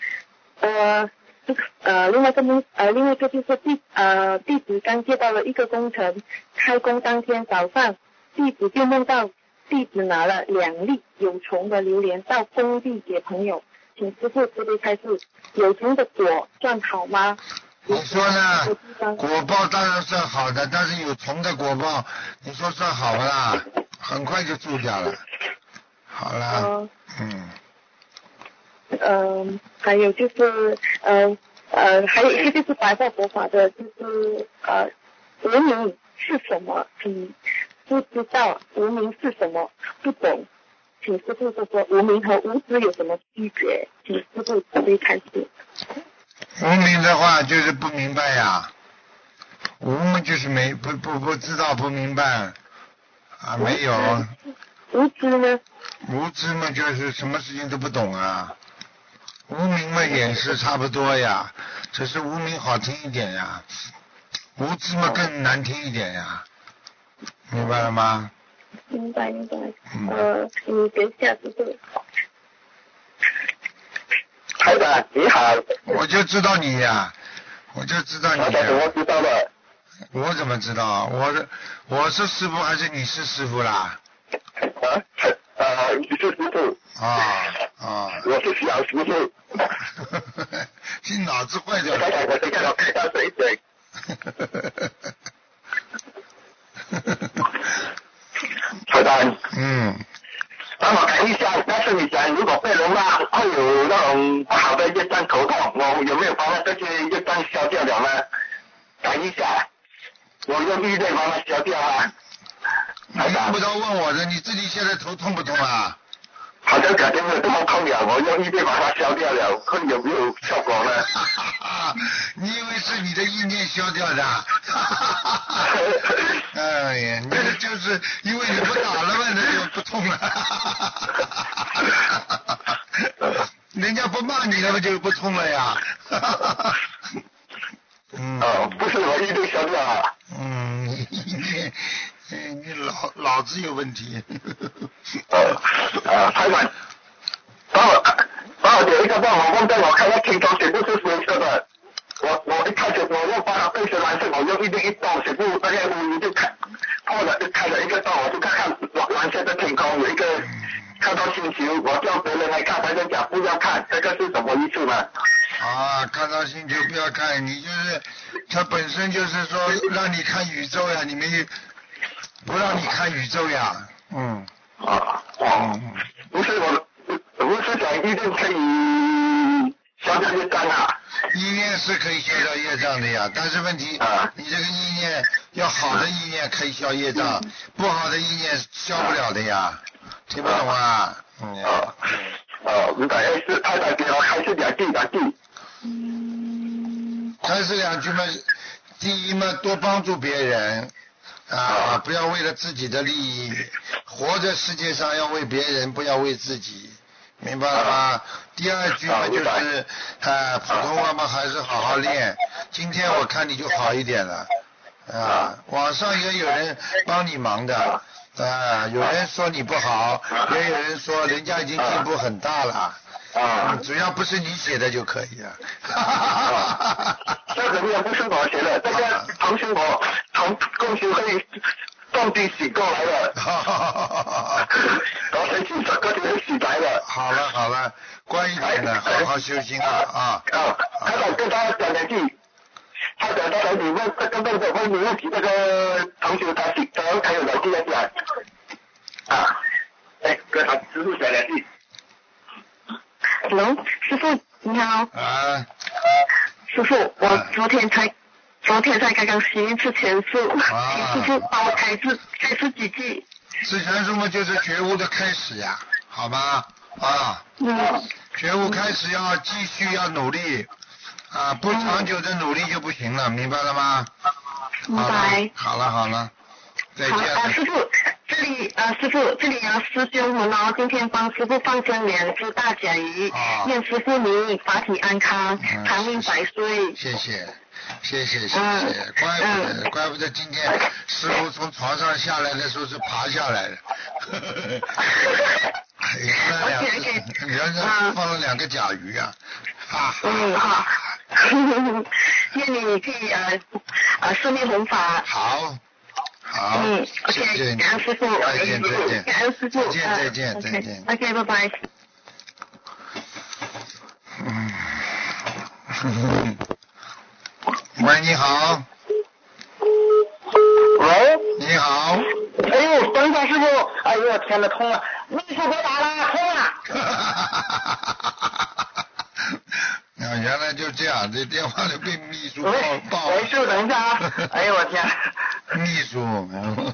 Speaker 2: 呃，这个呃，另外一个梦，呃，另外一个就是弟呃弟子刚接到了一个工程，开工当天早上，弟子就梦到弟子拿了两粒有虫的榴莲到工地给朋友，请师傅慈悲开示，有虫的果算好吗？
Speaker 1: 你说呢？果报当然算好的，但是有虫的果报，你说算好不啦？很快就住掉了。好了，
Speaker 2: 呃
Speaker 1: 嗯，
Speaker 2: 嗯，还有就是，呃呃，还有一个就是白话佛法的，就是呃，无名是什么？请不知道无名是什么，不懂，请师傅说说无名和无知有什么区别？请师傅慈悲开示。
Speaker 1: 无名的话就是不明白呀，无嘛就是没不不不知道不明白啊，没有。
Speaker 2: 无知呢？
Speaker 1: 无知嘛就是什么事情都不懂啊，无名嘛也是差不多呀，只是无名好听一点呀，无知嘛更难听一点呀，明白了吗？
Speaker 2: 明白明白。
Speaker 1: 嗯
Speaker 2: 呃，你等一下师傅。
Speaker 4: 台长你好，
Speaker 1: 我就知道你呀，我就知道你
Speaker 4: 我怎么
Speaker 1: 呀，
Speaker 4: 知道的？
Speaker 1: 我怎么知道？我是我是师傅还是你是师傅啦？
Speaker 4: 啊，呃，你是师傅，
Speaker 1: 啊啊，
Speaker 4: 我是小师傅。
Speaker 1: 你脑子坏掉
Speaker 4: 台长，我
Speaker 1: 了。
Speaker 4: 这个要看到水水。台长，
Speaker 1: 嗯，
Speaker 4: 那我看一下，但是你讲如果被人骂会有那种不好的业障头痛，我有没有把他这些业障消掉了呢？看一下，我用力量把它消掉啊。
Speaker 1: 用不，着问我的，你自己现在头痛不痛啊？
Speaker 4: 好像感觉没有这么痛了，我用意念把它消掉了，看有没有效果呢？
Speaker 1: 你以为是你的意念消掉的？哎呀，你这就是因为你不打了嘛，那就不痛了。人家不骂你了嘛，就不痛了呀。嗯。
Speaker 4: 哦，不是我意念消掉啊。
Speaker 1: 嗯，你你脑脑子有问题。
Speaker 4: 呃，呃，台长，帮我帮我点一个帮我问在我看那天空全部是灰色的，我我一开始我用把它变成蓝色，我用一定一动，全部那个屋就开破了，就开了一个洞，我就看看蓝蓝色的天空有一个看到星球，我叫别人来看，他就讲不要看，这个是什么意思呢？
Speaker 1: 啊，看到星球不要看，你就是它本身就是说让你看宇宙呀，你没不让你看宇宙呀，嗯。
Speaker 5: 啊，哦。
Speaker 1: 嗯，
Speaker 5: 不是我，不是讲一定可以消掉业障啊。
Speaker 1: 意念是可以消掉业障的呀，但是问题
Speaker 5: 啊，
Speaker 1: 你这个意念要好的意念可以消业障，不好的意念消不了的呀，听不懂啊？嗯，
Speaker 5: 啊，哦，你感觉是太太给我开始两句两句。
Speaker 1: 开始两句嘛，第一嘛，多帮助别人啊，不要为了自己的利益，活在世界上要为别人，不要为自己，明白了吗？第二句嘛就是，啊，普通话嘛还是好好练。今天我看你就好一点了，啊，网上也有人帮你忙的，啊，有人说你不好，也有人说人家已经进步很大了。
Speaker 5: 啊。
Speaker 1: 嗯，只要不是你写的就可以了。
Speaker 5: 这个也不是我写的，这个同学我从共学会种地洗过来的，我先去十个点洗白了。
Speaker 1: 好了好了，乖一点的，好好修心啊啊！
Speaker 5: 啊，还想跟大家讲两句。他讲到了你问这个问的问你问题，这个同学他是刚刚还有两句要讲。啊，哎，跟他师傅讲两句。
Speaker 2: Hello，师傅你好，
Speaker 1: 啊，
Speaker 2: 师傅，我昨天才昨天才刚刚洗一次全素，
Speaker 1: 啊
Speaker 2: 师傅帮我开示开示几句。
Speaker 1: 自全数嘛就是觉悟的开始呀，好吧？啊，
Speaker 2: 嗯，
Speaker 1: 觉悟开始要继续要努力啊，不长久的努力就不行了，明白了吗？
Speaker 2: 明
Speaker 1: 好了
Speaker 2: 白。
Speaker 1: 好了好了，再见好，
Speaker 2: 师。傅，这里呃，师傅，这里啊，师兄们哦，今天帮师傅放生两只大甲鱼，
Speaker 1: 啊
Speaker 2: 愿师傅你法体安康，
Speaker 1: 嗯
Speaker 2: 长命百岁。
Speaker 1: 谢谢，谢谢，谢
Speaker 2: 嗯
Speaker 1: 谢，怪不得，
Speaker 2: 嗯
Speaker 1: 怪不得今天师傅从床上下来的时候是爬下来的。放了两
Speaker 2: OK，OK
Speaker 1: 个，原来
Speaker 2: 嗯
Speaker 1: 放了两个甲鱼啊，哈哈。
Speaker 2: 嗯，好，愿你可以呃呃顺利弘法。
Speaker 1: 好，好，
Speaker 2: 嗯
Speaker 1: 谢谢
Speaker 2: ，OK，
Speaker 1: 你
Speaker 2: 感恩师傅，
Speaker 1: 再见再见，
Speaker 2: 感恩师傅，
Speaker 1: 再见
Speaker 2: 嗯
Speaker 1: 再见再见。
Speaker 2: OK，拜拜。
Speaker 1: 嗯，喂，你好，
Speaker 5: 喂，
Speaker 1: 你好，
Speaker 5: 哎呦，等一下，师傅，哎呦，我天呐，通了，秘书给我打了，通了。
Speaker 1: 啊，原来就这样，这电话就被秘书报
Speaker 5: 喂，
Speaker 1: 报。
Speaker 5: 喂，师傅，等一下啊！哎呦，我天！
Speaker 1: 秘书，
Speaker 5: 嗯，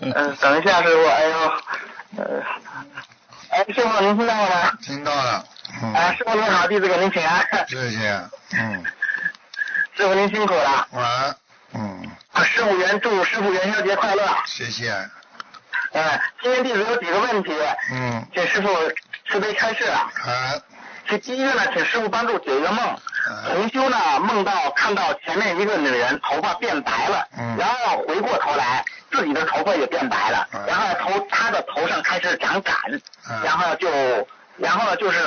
Speaker 5: 等一下，师傅，哎呦，呃，哎，师傅，您听到了吗？
Speaker 1: 听到了，嗯，
Speaker 5: 哎，师傅您好，弟子给您请安。
Speaker 1: 谢谢，嗯，
Speaker 5: 师傅您辛苦了。
Speaker 1: 晚安，嗯，
Speaker 5: 啊师傅元祝师傅元宵节快乐。
Speaker 1: 谢谢，
Speaker 5: 嗯，今天弟子有几个问题，
Speaker 1: 嗯，
Speaker 5: 请师傅慈悲开示啊。
Speaker 1: 啊，
Speaker 5: 这第一个呢，请师傅帮助解一个梦。
Speaker 1: 啊
Speaker 5: 同修呢梦到看到前面一个女人头发变白了，
Speaker 1: 嗯。
Speaker 5: 然后回过头来自己的头发也变白了，
Speaker 1: 嗯。
Speaker 5: 然后头她的头上开始长杆，
Speaker 1: 嗯。
Speaker 5: 然后就然后呢就是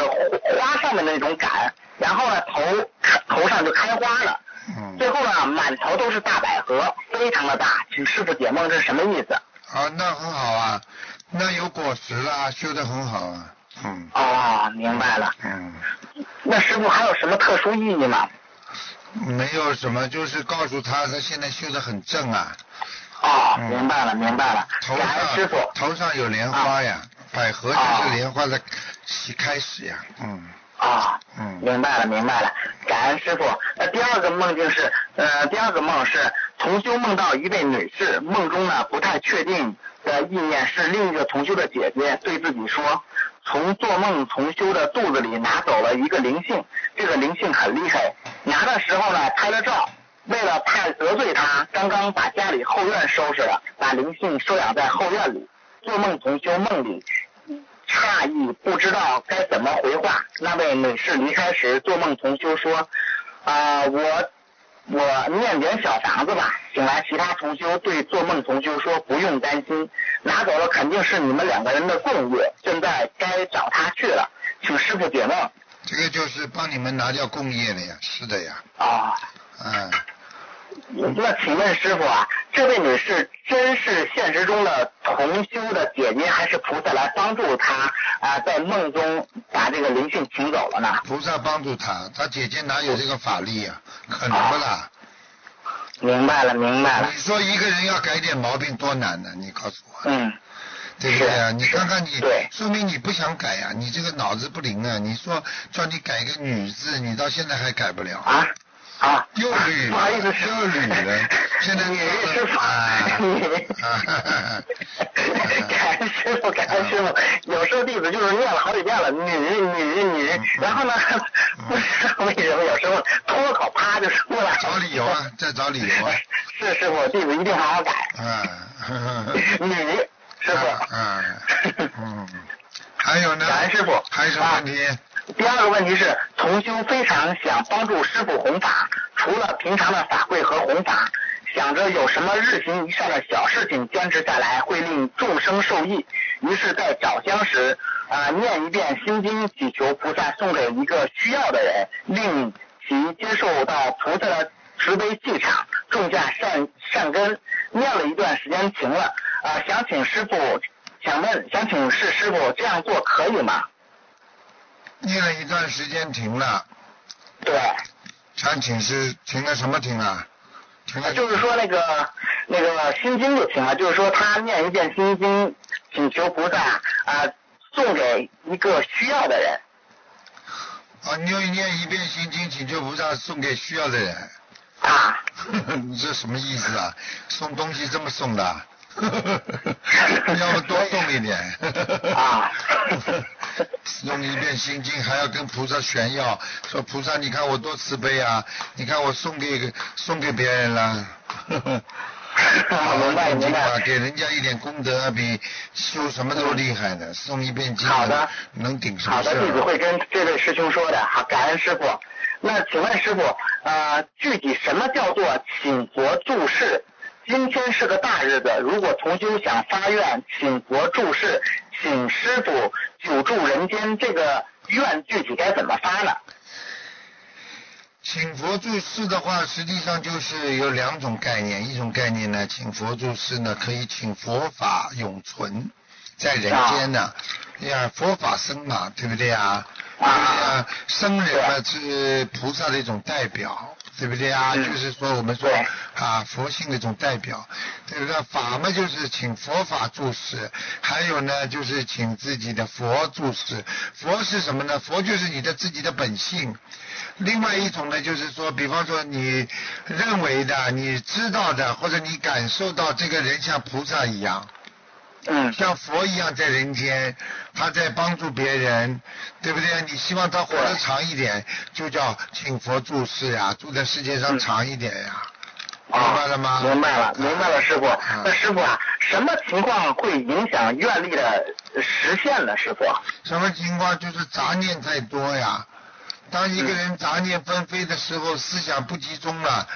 Speaker 5: 花上面的那种杆，然后呢头头上就开花了，
Speaker 1: 嗯，
Speaker 5: 最后呢满头都是大百合，非常的大，请师傅解梦这是什么意思？
Speaker 1: 啊，那很好啊，那有果实了，修得很好啊，嗯，
Speaker 5: 哦，明白了。
Speaker 1: 嗯。
Speaker 5: 那师傅还有什么特殊意义吗？
Speaker 1: 没有什么，就是告诉他，他现在修得很正啊，
Speaker 5: 哦，
Speaker 1: 嗯
Speaker 5: 明白了，明白了。
Speaker 1: 头
Speaker 5: 感恩师傅。
Speaker 1: 头上有莲花呀，百合就是莲花的起开始呀，嗯
Speaker 5: 啊，
Speaker 1: 嗯
Speaker 5: 明白了，明白了，感恩师傅。那第二个梦境是，呃，第二个梦是同修梦到一位女士，梦中呢不太确定的意念是另一个同修的姐姐对自己说，从做梦同修的肚子里拿走了一个灵性，这个灵性很厉害，拿的时候呢拍了照。为了怕得罪他，刚刚把家里后院收拾了，把灵性收养在后院里。做梦同修梦里诧异，不知道该怎么回话。那位女士离开时，做梦同修说：“啊、我我念点小房子吧。”醒来，其他同修对做梦同修说：“不用担心，拿走了肯定是你们两个人的共业，现在该找他去了，请师傅解梦。
Speaker 1: 这个就是帮你们拿掉共业的呀，是的呀，”
Speaker 5: 啊、
Speaker 1: 嗯，
Speaker 5: 那请问师傅啊，这位女士真是现实中的同修的姐姐，还是菩萨来帮助她啊、在梦中把这个灵性请走了呢？
Speaker 1: 菩萨帮助她，她姐姐哪有这个法力呀？可能不啦？
Speaker 4: 明白了，明白了
Speaker 1: 你。说一个人要改点毛病多难呢？你告诉我，
Speaker 4: 嗯，
Speaker 1: 对不对啊？你看看你
Speaker 4: 对，
Speaker 1: 说明你不想改呀、你这个脑子不灵啊！你说叫你改个女字，你到现在还改不了。
Speaker 4: 啊啊，
Speaker 1: 又捋
Speaker 4: 不好意思，
Speaker 1: 了，又捋了，现在
Speaker 4: 女师傅
Speaker 1: 啊，
Speaker 4: 女
Speaker 1: 啊，
Speaker 4: 感恩师傅，感恩师傅。有时候弟子就是念了好几遍了，女女女，然后呢，不知道为什么有时候脱口啪就出来了。
Speaker 1: 找理由啊，再找理由啊，
Speaker 4: 是师傅，弟子一定好好改。
Speaker 1: 啊，
Speaker 4: 女师傅。
Speaker 1: 啊，嗯，还有呢？
Speaker 4: 感恩师傅
Speaker 1: 还有什么问题？
Speaker 4: 第二个问题是，同修非常想帮助师傅弘法，除了平常的法会和弘法，想着有什么日行一善的小事情坚持下来会令众生受益，于是，在找香时啊、念一遍心经，祈求菩萨送给一个需要的人，令其接受到菩萨的慈悲气场，种下善善根。念了一段时间停了，啊、想请师傅，想问，想请示师傅，这样做可以吗？
Speaker 1: 念了一段时间停了，
Speaker 4: 对。
Speaker 1: 想请是停了什么停啊？停了
Speaker 4: 就是说那个那个心经就停了，就是说他念一遍心经，请求菩萨啊、送给一个需要的人。
Speaker 1: 啊，你要念一遍心经，请求菩萨送给需要的人。
Speaker 4: 啊，
Speaker 1: 你这什么意思啊？送东西这么送的？要不多送一点。
Speaker 4: 啊
Speaker 1: 用一遍心经，还要跟菩萨炫耀，说菩萨，你看我多慈悲啊！你看我送给送给别人了。
Speaker 4: 明白 明白。
Speaker 1: 给人家一点功德，比修什么都厉害的。送一遍经，
Speaker 4: 好的
Speaker 1: 能顶什么
Speaker 4: 好的，弟子会跟这位师兄说的。好，感恩师傅。那请问师傅，呃，具体什么叫做请佛注释？今天是个大日子，如果同修想发愿请佛注释，请师傅久住人间，这个愿具体该怎么发呢？
Speaker 1: 请佛注释的话，实际上就是有两种概念，一种概念呢，请佛注释呢，可以请佛法永存在人间呢，呀，佛法生嘛，对不对啊？啊？僧人嘛是菩萨的一种代表，对不对啊？
Speaker 4: 嗯
Speaker 1: 就是说我们说啊，佛性的一种代表，对不对？法嘛就是请佛法注释，还有呢就是请自己的佛注释。佛是什么呢？佛就是你的自己的本性。另外一种呢，就是说，比方说你认为的、你知道的，或者你感受到这个人像菩萨一样，
Speaker 4: 嗯，
Speaker 1: 像佛一样在人间，他在帮助别人，对不对？你希望他活得长一点，就叫请佛注释呀，住在世界上
Speaker 4: 嗯
Speaker 1: 长一点呀，
Speaker 4: 啊
Speaker 1: 明白了吗？
Speaker 4: 明白了，明白了，师傅
Speaker 1: 啊。
Speaker 4: 那师傅啊，什么情况会影响愿力的实现呢？师傅？
Speaker 1: 什么情况？就是杂念太多呀。当一个人杂念纷飞的时候，思想不集中了，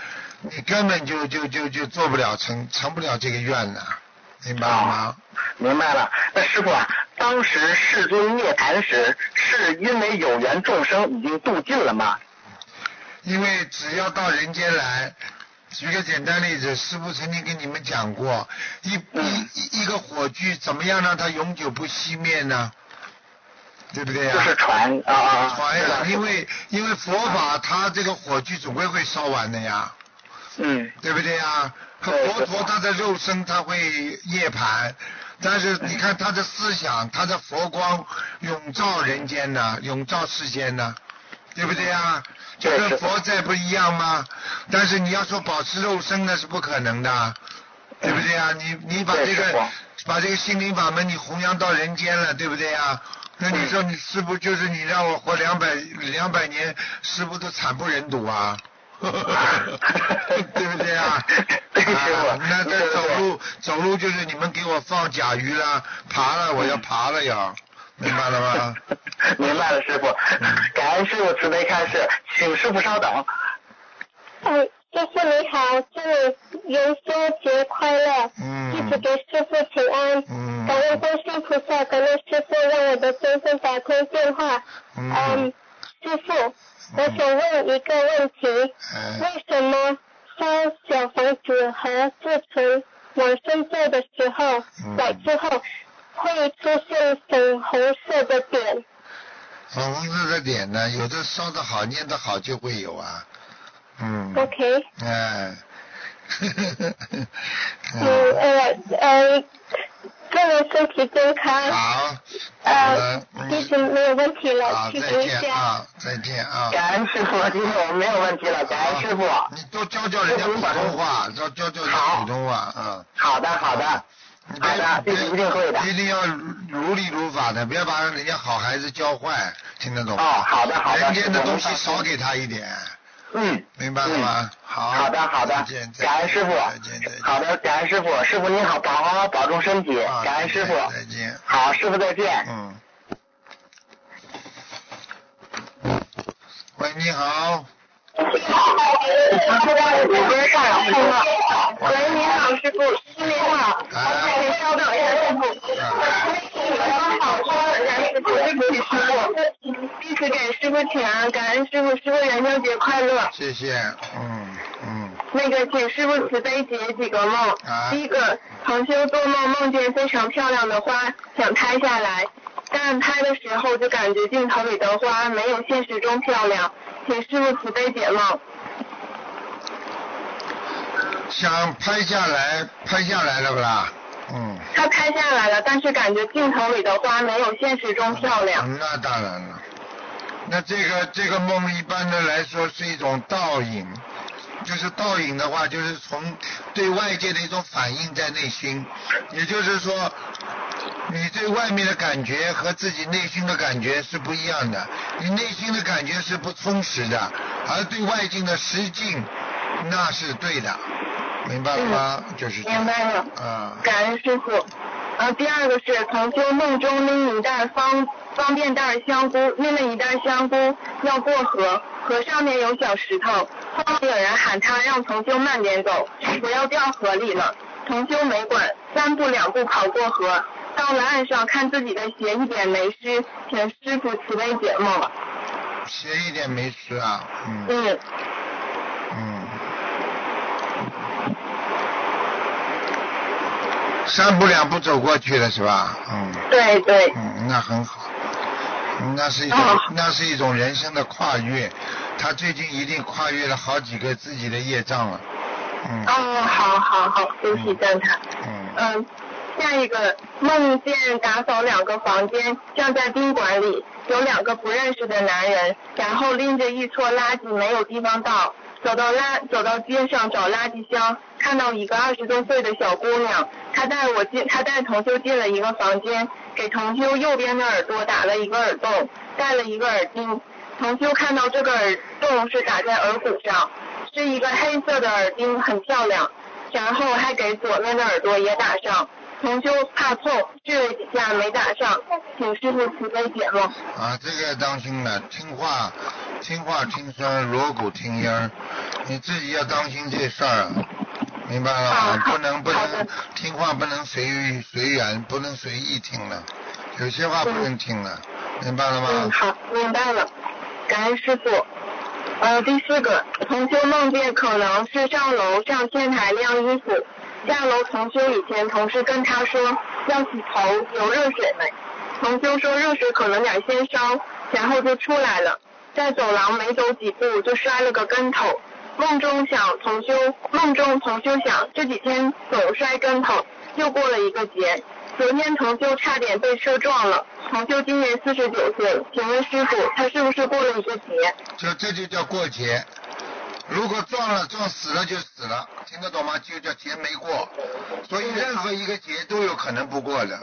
Speaker 1: 你根本就就就就做不了成成不了这个愿了，明白了吗？
Speaker 4: 明白了。那师傅啊，当时世尊涅槃时，是因为有缘众生已经度尽了吗？
Speaker 1: 因为只要到人间来，举个简单例子，师傅曾经跟你们讲过，一
Speaker 4: 嗯
Speaker 1: 一一个火炬怎么样让它永久不熄灭呢？对不对呀、
Speaker 4: 就是传啊啊啊！
Speaker 1: 传呀，
Speaker 4: 知道
Speaker 1: 因为因为佛法它这个火炬总归会烧完的呀。
Speaker 4: 嗯
Speaker 1: 对不对呀？
Speaker 4: 对
Speaker 1: 佛陀他的肉身他会涅槃，但是你看他的思想，他的佛光永照人间呢，永照世间呢，对不对呀？就跟佛在不一样吗？但是你要说保持肉身那是不可能的，对不对呀？你你把这个把这个心灵法门你弘扬到人间了，对不对呀？那你说你师傅就是你让我活两百两百年，师傅都惨不忍睹啊！对不对啊？啊那这走路走路就是你们给我放甲鱼了，爬了我要爬了呀，明白了吗？
Speaker 4: 明白了，师傅。感恩师傅慈悲开示，请师傅稍等。
Speaker 3: 嗯，师傅你好，祝你元宵节快乐，
Speaker 1: 嗯
Speaker 3: 弟子给师傅请安。
Speaker 1: 嗯
Speaker 3: 感恩观世音菩萨，感恩师傅让我的先生打通电话。
Speaker 1: 嗯
Speaker 3: 嗯，师傅，我想问一个问题，
Speaker 1: 哎
Speaker 3: 为什么烧小房子和自存往生咒的时候，
Speaker 1: 嗯
Speaker 3: 来之后会出现粉红色的点？
Speaker 1: 粉红色的点呢，有的烧的好，念的好就会有啊。嗯。
Speaker 3: OK，
Speaker 1: 哎，
Speaker 2: 嗯
Speaker 1: 嗯，
Speaker 2: 呃呃，祝你身体健康。
Speaker 1: 好，
Speaker 2: 呃
Speaker 1: 的，，嗯
Speaker 2: 弟子没有问题了，
Speaker 1: 好，再
Speaker 2: 去读一下。
Speaker 1: 见啊，再见啊。
Speaker 4: 感恩师傅，今天我们没有问题了，感恩师傅。
Speaker 1: 你多教教人家普通话，多教教人家普通话，嗯。
Speaker 4: 好的，好的。好的
Speaker 1: 别
Speaker 4: 弟子一定会的
Speaker 1: 一定要如理如法的，不要把人家好孩子教坏，听得懂吗？
Speaker 4: 哦好的好的
Speaker 1: 人间的东西少给他一点，
Speaker 4: 嗯。
Speaker 1: 明白了吗？好。
Speaker 4: 好的，好的
Speaker 1: 再见，再见
Speaker 4: 感恩师傅
Speaker 1: 再见，再见。
Speaker 4: 好的，感恩师傅，师傅您好，好好保重身体，
Speaker 1: 啊
Speaker 4: 感恩师傅。
Speaker 1: 再见。
Speaker 4: 好，师傅再见。
Speaker 1: 嗯。喂，你好。
Speaker 2: 喂，你好，师傅，师您好，
Speaker 1: 哎
Speaker 2: 请稍等一下，师傅。刚好稍等一下，师傅，对不起，师给师傅请安，感恩师傅，师傅元宵节快乐。
Speaker 1: 谢谢，嗯嗯，
Speaker 2: 那个，请师傅慈悲解几个梦。
Speaker 1: 啊
Speaker 2: 第一个，同修做梦梦见非常漂亮的花，想拍下来，但拍的时候就感觉镜头里的花没有现实中漂亮，请师傅慈悲解梦。
Speaker 1: 想拍下来，拍下来了不啦？嗯。
Speaker 2: 他拍下来了，但是感觉镜头里的花没有现实中漂亮。
Speaker 1: 嗯那当然了，那这个这个梦一般的来说是一种倒影，就是倒影的话，就是从对外界的一种反应在内心，也就是说，你对外面的感觉和自己内心的感觉是不一样的，你内心的感觉是不充实的，而对外境的实境那是对的，明白了吗？就是
Speaker 2: 明白了。
Speaker 1: 啊。
Speaker 2: 感恩师傅。呃，第二个是曾经梦中拎一袋方方便袋香菇，拎了一袋香菇要过河，河上面有小石头，后面有人喊他让同修慢点走，不要掉河里了。同修没管，三步两步跑过河，到了岸上看自己的鞋一点没湿，请师傅慈悲解梦。
Speaker 1: 鞋一点没湿啊，嗯
Speaker 2: 嗯，
Speaker 1: 嗯。三步两步走过去了是吧？嗯
Speaker 2: 对对。
Speaker 1: 嗯，那很好，嗯那是一种、
Speaker 2: 哦
Speaker 1: 那是一种人生的跨越，他最近一定跨越了好几个自己的业障了，嗯。
Speaker 2: 哦，好好好，恭喜赞叹。
Speaker 1: 嗯。
Speaker 2: 嗯，下一个梦见打扫两个房间，像在宾馆里，有两个不认识的男人，然后拎着一撮垃圾没有地方倒，走到垃走到街上找垃圾箱，看到一个二十多岁的小姑娘，她带我进，她带同修进了一个房间，给同修右边的耳朵打了一个耳洞，戴了一个耳钉。同修看到这个耳洞是打在耳骨上，是一个黑色的耳钉，很漂亮。然后还给左面的耳朵也打上。同修怕痛，试了几下没打上，请师傅慈悲解梦。
Speaker 1: 啊，这个要当心了，听话听话听声，锣鼓听音儿，你自己要当心这事儿啊，明白了不能不能听话，不能随随缘，不能随意听了，有些话不能听了，明白了吗？
Speaker 2: 嗯，好，明白了。感恩师傅。呃，第四个，同修梦见可能是上楼上天台晾衣服，下楼同修以前同事跟他说要洗头，有热水没？同修说热水可能点先烧，然后就出来了，在走廊没走几步就摔了个跟头。梦中想重修，梦中重修想这几天总摔跟头，又过了一个节。昨天重修差点被车撞了，重修今年四十九岁，请问师傅他是不是过了一个节？
Speaker 1: 这这就叫过节。如果撞了撞死了就死了，听得懂吗？就叫劫没过。所以任何一个劫都有可能不过的。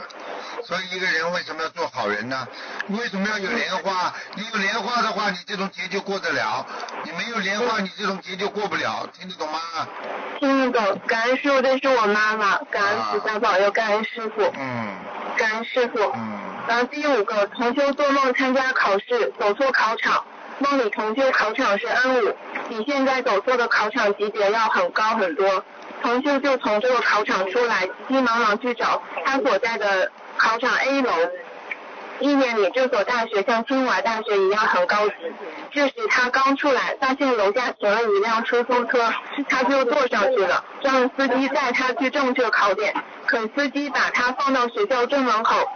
Speaker 1: 所以一个人为什么要做好人呢？你为什么要有莲花？你有莲花的话，你这种劫就过得了；你没有莲花，你这种劫就过不了。听得懂吗？
Speaker 2: 听得懂，感恩师傅，这是我妈妈，感恩菩萨保佑，感恩师傅，
Speaker 1: 嗯
Speaker 2: 感恩师傅。
Speaker 1: 嗯。
Speaker 2: 然后第五个，同修做梦参加考试，走错考场，梦里同修考场是 N 五，比现在走错的考场级别要很高很多。同修就从这个考场出来，急急忙忙去找他所在的考场 A 楼。一年里这所大学像清华大学一样很高级。这时他刚出来，发现楼下停了一辆出租车，他就坐上去了，让司机带他去正确考点。可司机把他放到学校正门口，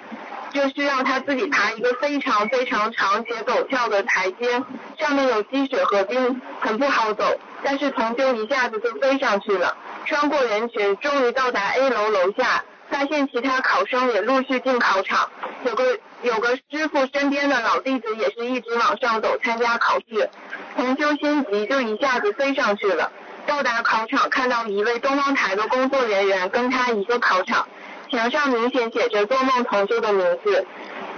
Speaker 2: 就需要他自己爬一个非常非常长且陡峭的台阶，上面有积雪和冰，很不好走。但是同修一下子就飞上去了。
Speaker 6: 穿过人群，终于到达 A 楼楼下，发现其他考生也陆续进考场。有个有个师傅身边的老弟子也是一直往上走参加考试。同修心急，就一下子飞上去了。到达考场，看到一位东方台的工作人员跟他一个考场，墙上明显写着做梦同修的名字。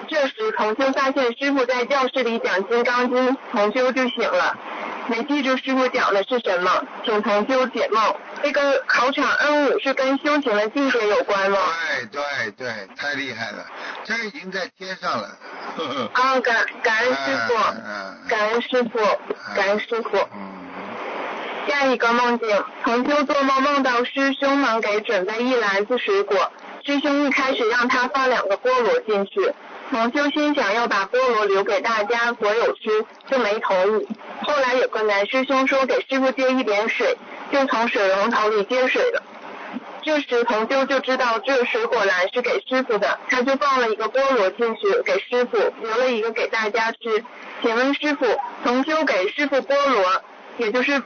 Speaker 6: 这时，同修发现师傅在教室里讲《金刚经》，同修就醒了。没记住师傅讲的是什么，请同修解梦。这个考场 N 五是跟修行的境界有关吗？
Speaker 1: 对对对，太厉害了，这已经在天上了。
Speaker 6: 啊，感感恩师傅，感恩师傅，感恩师傅。
Speaker 1: 嗯，
Speaker 6: 下一个梦境，同修做梦梦到师兄们给准备一篮子水果，师兄一开始让他放两个菠萝进去，同修心想要把菠萝留给大家所有吃，就没同意。后来有个男师兄说给师傅接一点水，就从水龙头里接水了。这时同修就知道这水果篮是给师傅的，他就放了一个菠萝进去给师傅，留了一个给大家吃。请问师傅，同修给师傅菠萝，也就是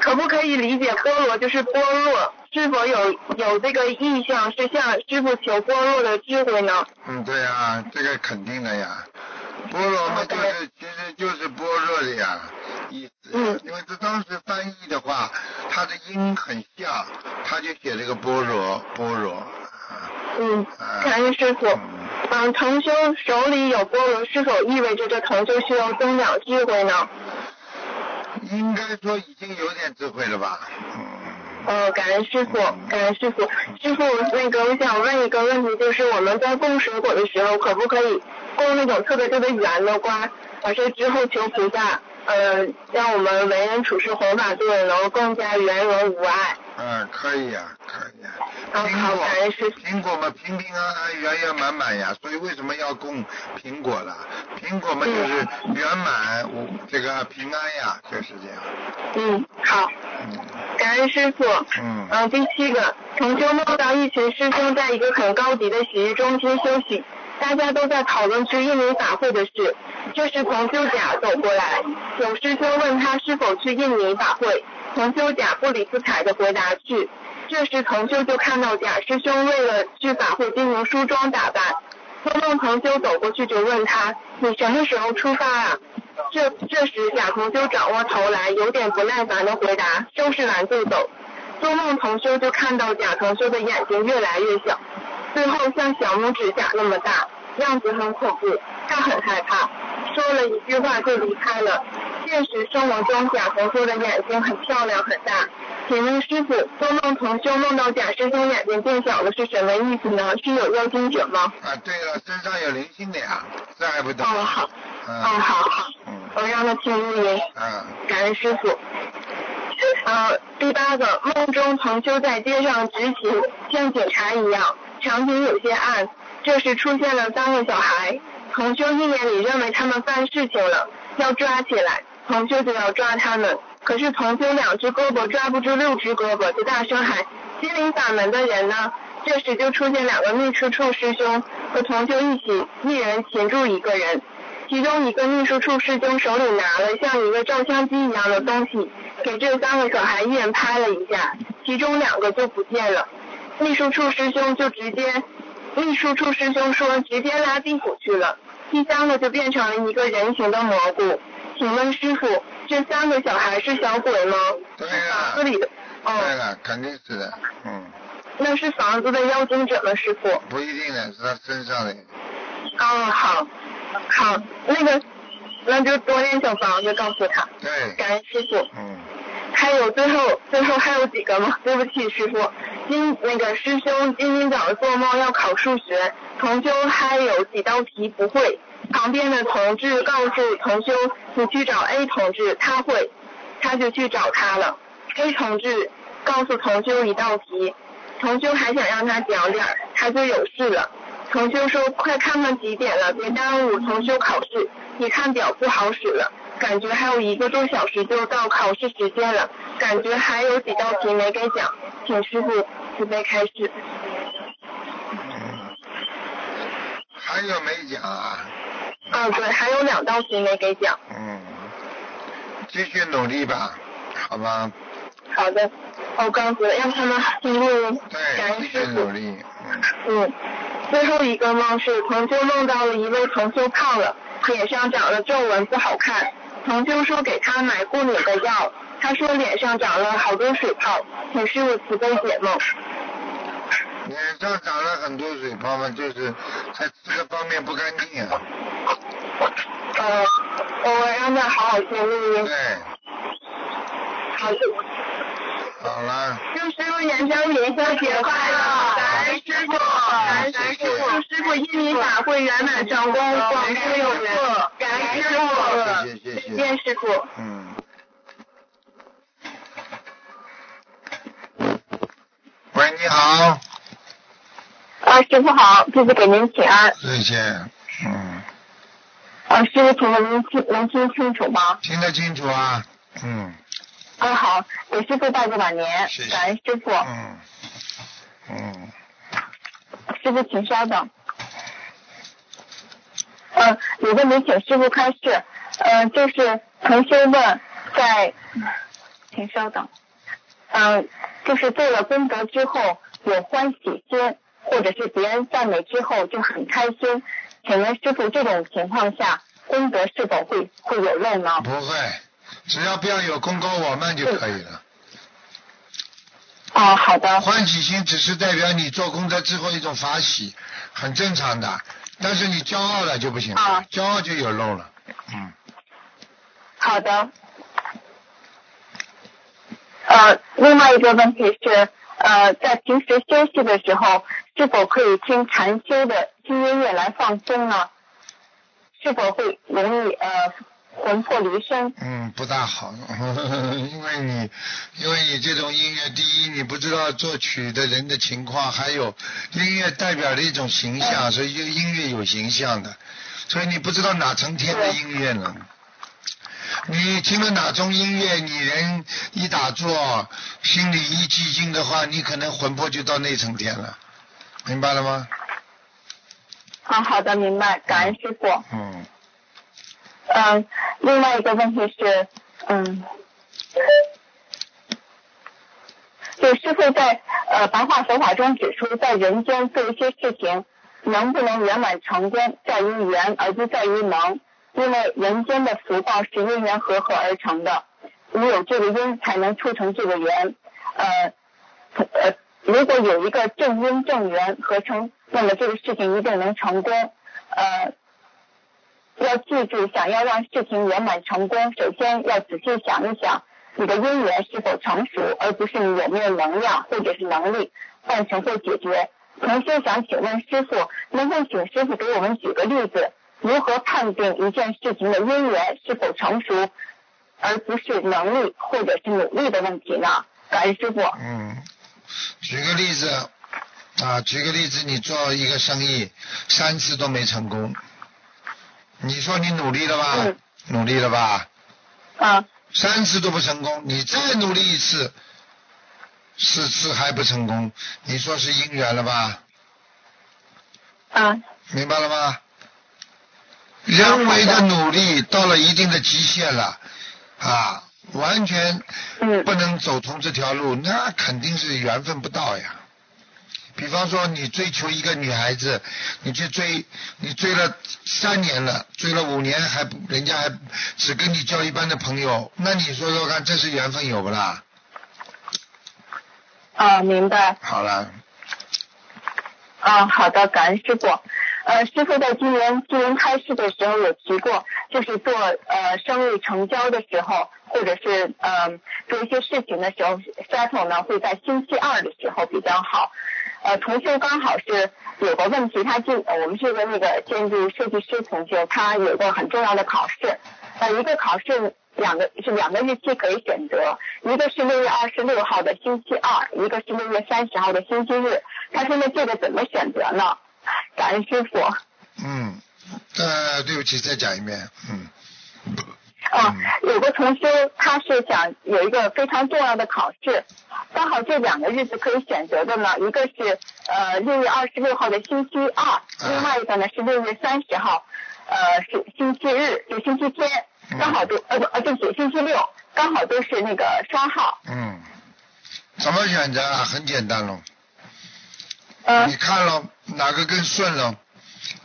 Speaker 6: 可不可以理解菠萝就是剥落？是否有有这个意向是向师傅求般若的智慧呢？
Speaker 1: 嗯，对呀，这个肯定的呀。菠萝嘛，就是其实就是般若的呀意思。
Speaker 6: 嗯
Speaker 1: 因为这当时翻译的话，它的音很像，他就写了个般若，般若。啊
Speaker 6: 嗯
Speaker 1: 啊，
Speaker 6: 感恩师傅。
Speaker 1: 嗯
Speaker 6: 嗯，同修手里有菠萝，是否意味着这同修需要增长智慧呢？
Speaker 1: 应该说已经有点智慧了吧？嗯。
Speaker 6: 呃，感恩师傅，感恩师傅。师傅，那个我想问一个问题，就是我们在供水果的时候，可不可以供那种特别特别圆的瓜？完事之后求菩萨，呃，让我们为人处事弘法度人能够更加圆融无碍。
Speaker 1: 嗯，可以呀、可以呀、苹果
Speaker 6: 感恩师，父
Speaker 1: 苹果嘛，平平安安、圆圆满满呀。所以为什么要供苹果了？苹果嘛，就是圆满，无这个平安呀，就是这样。
Speaker 6: 嗯，好，
Speaker 1: 嗯
Speaker 6: 感恩师傅。
Speaker 1: 嗯
Speaker 6: 嗯，第七个，同修梦到一群师兄在一个很高级的洗浴中心休息，大家都在讨论去印尼法会的事。这时同修甲走过来，有师兄问他是否去印尼法会，同修甲不理不睬的回答去。这时同修就看到贾师兄为了去法会进行梳妆打扮，做梦同修走过去就问他：“你什么时候出发啊？”这这时贾同修转过头来，有点不耐烦的回答：“收拾完就走。”做梦同修就看到贾同修的眼睛越来越小，最后像小拇指甲那么大，样子很恐怖，他很害怕，说了一句话就离开了。现实生活中，贾同修的眼睛很漂亮很大。请问师傅，做梦同修梦到贾师兄眼睛变小了是什么意思呢？是有妖精者吗？
Speaker 1: 啊，对了，身上有灵性的呀，这还不懂？
Speaker 6: 哦好，
Speaker 1: 嗯。
Speaker 6: 哦好好，
Speaker 1: 嗯
Speaker 6: 我让他听录音。
Speaker 1: 嗯
Speaker 6: 感恩师傅。呃，第八个，梦中同修在街上执勤，像警察一样，场景有些暗。这时出现了三个小孩，同修一眼里认为他们犯事情了，要抓起来，同修就要抓他们。可是同修两只胳膊抓不住六只胳膊，就大声喊：“心灵法门的人呢？”这时就出现两个秘书处师兄和同修一起，一人擒住一个人。其中一个秘书处师兄手里拿了像一个照相机一样的东西，给这三个小孩一人拍了一下，其中两个就不见了。秘书处师兄就直接，秘书处师兄说直接拉地府去了。第三个就变成了一个人形的蘑菇。请问师傅，这三个小孩是小鬼吗？
Speaker 1: 对
Speaker 6: 房子里的。
Speaker 1: 对
Speaker 6: 哦，
Speaker 1: 了，肯定是的，嗯，
Speaker 6: 那是房子的妖精者吗，师傅？
Speaker 1: 不一定的，是他身上的。
Speaker 6: 哦，好，好，那个，那就多练小房子，告诉他。
Speaker 1: 对，
Speaker 6: 感恩师傅。
Speaker 1: 嗯，
Speaker 6: 还有最后最后还有几个吗？对不起，师傅。今那个师兄今天早上做梦要考数学，同修还有几道题不会。旁边的同志告诉同修，你去找 A 同志，他会，他就去找他了。A 同志告诉同修一道题，同修还想让他讲点儿，他就有事了。同修说：“快看看几点了，别耽误同修考试。你看表不好使了，感觉还有一个多小时就到考试时间了，感觉还有几道题没给讲，请师傅慈悲开示。
Speaker 1: 嗯，还有没讲啊？
Speaker 6: 嗯，对，还有两道题没给讲。
Speaker 1: 嗯，继续努力吧，好吗？
Speaker 6: 好的，
Speaker 2: 我，告诉了，让他们尽力感
Speaker 1: 对，
Speaker 2: 恩
Speaker 1: 继续
Speaker 2: 师傅。
Speaker 1: 努力，嗯，
Speaker 2: 嗯，最后一个梦是同修梦到了一位同修胖了，脸上长了皱纹不好看。同修说给他买过敏的药，他说脸上长了好多水泡，请师傅慈悲解梦。
Speaker 1: 脸上长了很多水泡嘛，就是在这个方面不干净啊，
Speaker 2: 呃，我让他好好学录音。
Speaker 1: 对，
Speaker 2: 好的。
Speaker 1: 好了，
Speaker 2: 祝师傅元宵元宵节快乐！感恩师傅，感恩师傅，祝师傅印尼法会圆满成功，广州有福，感恩师傅，再见师傅。
Speaker 1: 嗯。喂，你好，
Speaker 2: 啊，师傅好，弟子给您请安。
Speaker 1: 再见，嗯，
Speaker 2: 啊，师傅，请问您听能听清楚吗？
Speaker 1: 听得清楚啊，嗯
Speaker 2: 啊，好，给师傅拜个晚年
Speaker 1: 谢，谢
Speaker 2: 感恩师傅。
Speaker 1: 嗯嗯，
Speaker 2: 师傅，请稍等。呃，有个没请师傅开示，呃，就是同修问在，请稍等，嗯、就是做了功德之后有欢喜心，或者是别人赞美之后就很开心，请问师傅这种情况下功德是否会会有漏呢？
Speaker 1: 不会，只要不要有功高我慢就可以了。
Speaker 2: 哦，好的，
Speaker 1: 欢喜心只是代表你做功德之后一种法喜，很正常的。但是你骄傲了就不行骄傲就有漏了。嗯，
Speaker 2: 好的。呃，另外一个问题是，呃，在平时休息的时候，是否可以听禅修的轻音乐来放松呢？是否会容易呃魂魄离身？
Speaker 1: 嗯，不大好，因为你，因为你这种音乐，第一你不知道作曲的人的情况，还有音乐代表的一种形象，所以就音乐有形象的，所以你不知道哪层天的音乐呢。你听了哪种音乐，你人一打坐，心里一寂静的话，你可能魂魄就到那层天了，明白了吗？
Speaker 2: 啊，好的，明白，感恩师傅。
Speaker 1: 嗯，
Speaker 2: 嗯，另外一个问题是，嗯，就师傅在呃白话佛法中指出，在人间做一些事情能不能圆满成功，在于缘而不在于能，因为人间的福报是因缘和合而成的，你有这个因才能促成这个缘，呃呃，如果有一个正因正缘合成，那么这个事情一定能成功，呃。要记住，想要让事情圆满成功，首先要仔细想一想你的因缘是否成熟，而不是你有没有能量或者是能力办成或解决。同时想请问师傅，能否请师傅给我们举个例子，如何判定一件事情的因缘是否成熟，而不是能力或者是努力的问题呢？感恩师傅。
Speaker 1: 嗯，举个例子啊，举个例子，你做一个生意三次都没成功，你说你努力了吧？
Speaker 2: 嗯
Speaker 1: 努力了吧？
Speaker 2: 啊，
Speaker 1: 三次都不成功，你再努力一次，四次还不成功，你说是姻缘了吧？
Speaker 2: 啊，
Speaker 1: 明白了吗？人为的努力到了一定的极限了，啊，完全
Speaker 2: 嗯
Speaker 1: 不能走通这条路，那肯定是缘分不到呀。比方说，你追求一个女孩子，你去追，你追了三年了，追了五年还不，人家还只跟你交一般的朋友，那你说说看，这是缘分有不啦？
Speaker 2: 啊，明白。
Speaker 1: 好了，
Speaker 2: 啊，好的，感恩师傅。呃，师傅在今年今年开示的时候有提过，就是做呃生意成交的时候，或者是呃做一些事情的时候，settle 呢会在星期二的时候比较好。呃，同修刚好是有个问题，他进我们是个那个建筑设计师同修，他有个很重要的考试，呃，一个考试两个是两个日期可以选择，一个是六月二十六号的星期二，一个是六月三十号的星期日。他说那这个怎么选择呢？感恩师傅。
Speaker 1: 嗯，呃，对不起，再讲一遍，嗯，
Speaker 2: 啊，有个同修他是想有一个非常重要的考试，刚好这两个日子可以选择的呢，一个是呃六月二十六号的星期二，另外一个呢是六月三十号，呃是星期日，就星期天，刚好都呃不呃对不起星期六，刚好都是那个双号。
Speaker 1: 嗯，怎么选择啊？很简单喽，
Speaker 2: 嗯
Speaker 1: 你看喽，哪个更顺喽？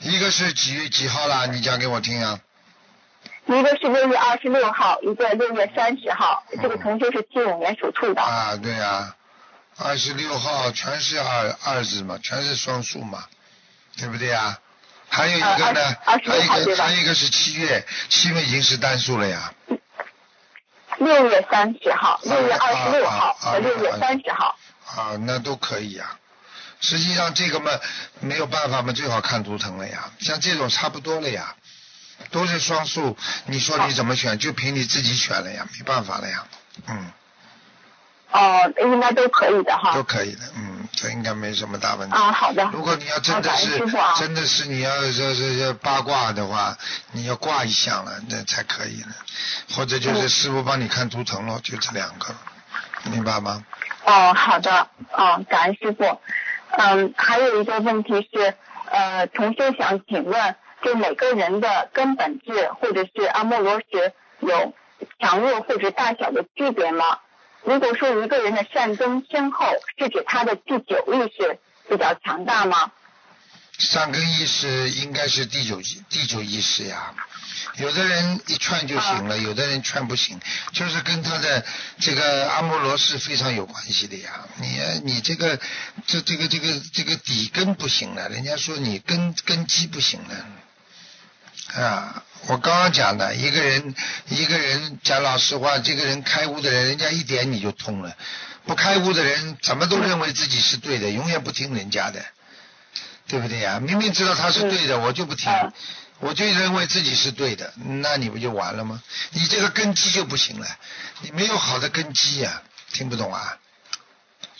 Speaker 1: 一个是几月几号啦？你讲给我听啊。
Speaker 2: 一个是六月二十六号，一个六月三十号。这个同学是七五年属兔的。
Speaker 1: 啊，对啊，二十六号全是二二字嘛，全是双数嘛，对不对呀？还有一个呢，
Speaker 2: 呃
Speaker 1: 还有一个还有一个是七月，七月已经是单数了呀。
Speaker 2: 六月三十号、六月二十六号和六月三十号。
Speaker 1: 啊，那都可以呀。实际上这个嘛没有办法嘛，最好看图腾了呀。像这种差不多了呀，都是双数，你说你怎么选，就凭你自己选了呀，没办法了呀。嗯，
Speaker 2: 哦，应该都可以的哈
Speaker 1: 都。可以的，嗯，这应该没什么大问题。
Speaker 2: 啊，好的。
Speaker 1: 如果你要真的是真的是你要这这这八卦的话，你要挂一项了，那才可以呢。或者就是
Speaker 2: 嗯
Speaker 1: 师傅帮你看图腾咯，就这两个，明白吗？
Speaker 2: 哦，好的，哦，感恩师傅。嗯，还有一个问题是，呃，同学想请问，就每个人的根本质或者是阿莫罗什有强弱或者大小的区别吗？如果说一个人的善根深厚，是指他的第九意识比较强大吗？
Speaker 1: 善根意识应该是第九第九意识呀。有的人一劝就行了，有的人劝不行，就是跟他的这个阿摩罗是非常有关系的呀。你你这个这这个这个这个底根不行了，人家说你根根基不行了。啊，我刚刚讲的，一个人一个人讲老实话，这个人开悟的人，人家一点你就通了；不开悟的人，怎么都认为自己是对的，永远不听人家的，对不对呀？明明知道他是对的，我就不听，
Speaker 2: 嗯
Speaker 1: 我就认为自己是对的，那你不就完了吗？你这个根基就不行了，你没有好的根基呀、听不懂啊？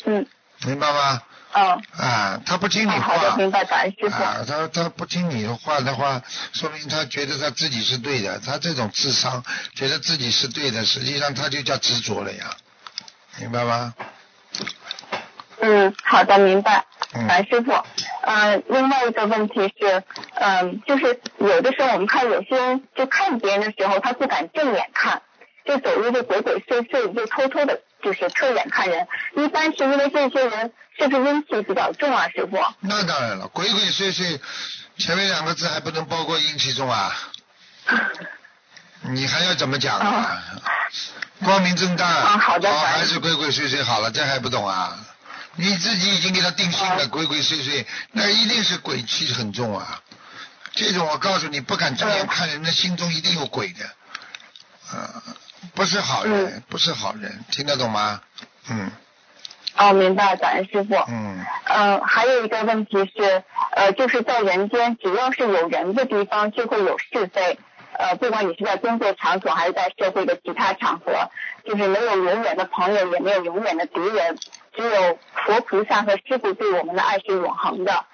Speaker 2: 嗯，
Speaker 1: 明白吗？
Speaker 2: 哦，
Speaker 1: 啊，他不听你
Speaker 2: 哦，
Speaker 1: 话。
Speaker 2: 好的，明白，感恩师傅。
Speaker 1: 啊，他他不听你的话的话，说明他觉得他自己是对的。他这种智商，觉得自己是对的，实际上他就叫执着了呀，明白吗？
Speaker 2: 嗯，好的，明白。
Speaker 1: 嗯
Speaker 2: 师傅。呃，另外一个问题是，嗯、就是有的时候我们看有些人就看别人的时候，他不敢正眼看，就走路就鬼鬼祟祟，就偷偷的，就是侧眼看人。一般是因为这些人是不是阴气比较重啊，师傅？
Speaker 1: 那当然了，鬼鬼祟祟，前面两个字还不能包括阴气重啊？你还要怎么讲啊？光明正大，
Speaker 2: 啊好的
Speaker 1: 还是鬼鬼祟祟好了，这还不懂啊？你自己已经给他定性了，
Speaker 2: 啊
Speaker 1: 鬼鬼祟祟，那一定是鬼气很重啊。这种我告诉你，不敢正眼
Speaker 2: 嗯
Speaker 1: 看人的心中一定有鬼的，啊，不是好人，
Speaker 2: 嗯
Speaker 1: 不是好人，听得懂吗？嗯
Speaker 2: 哦，明白，感恩师傅。
Speaker 1: 嗯，
Speaker 2: 呃，还有一个问题是，呃，就是在人间，只要是有人的地方，就会有是非。呃，不管你是在工作场所还是在社会的其他场合，就是没有永远的朋友，也没有永远的敌人，只有佛菩萨和师傅对我们的爱是永恒的。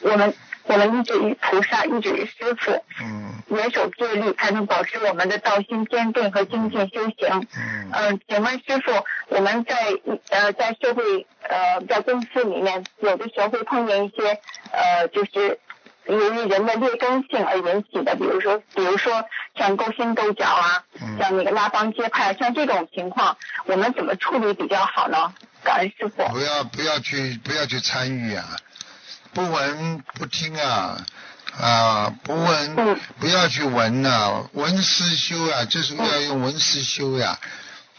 Speaker 2: 我们我们一直与菩萨，一直与师傅，
Speaker 1: 嗯
Speaker 2: 严守戒律，才能保持我们的道心坚定和精进修行。
Speaker 1: 嗯
Speaker 2: 嗯，请问师傅，我们在呃在社会呃在公司里面，有的时候会碰见一些呃就是由于人的劣根性而引起的，比如说比如说像勾心斗角啊，
Speaker 1: 嗯
Speaker 2: 像那个拉帮结派，像这种情况，我们怎么处理比较好呢？感恩师傅。
Speaker 1: 不要不要去不要去参与啊，不闻不听啊啊不闻
Speaker 2: 嗯
Speaker 1: 不要去闻呐、闻思修啊，这时候要用闻思修呀、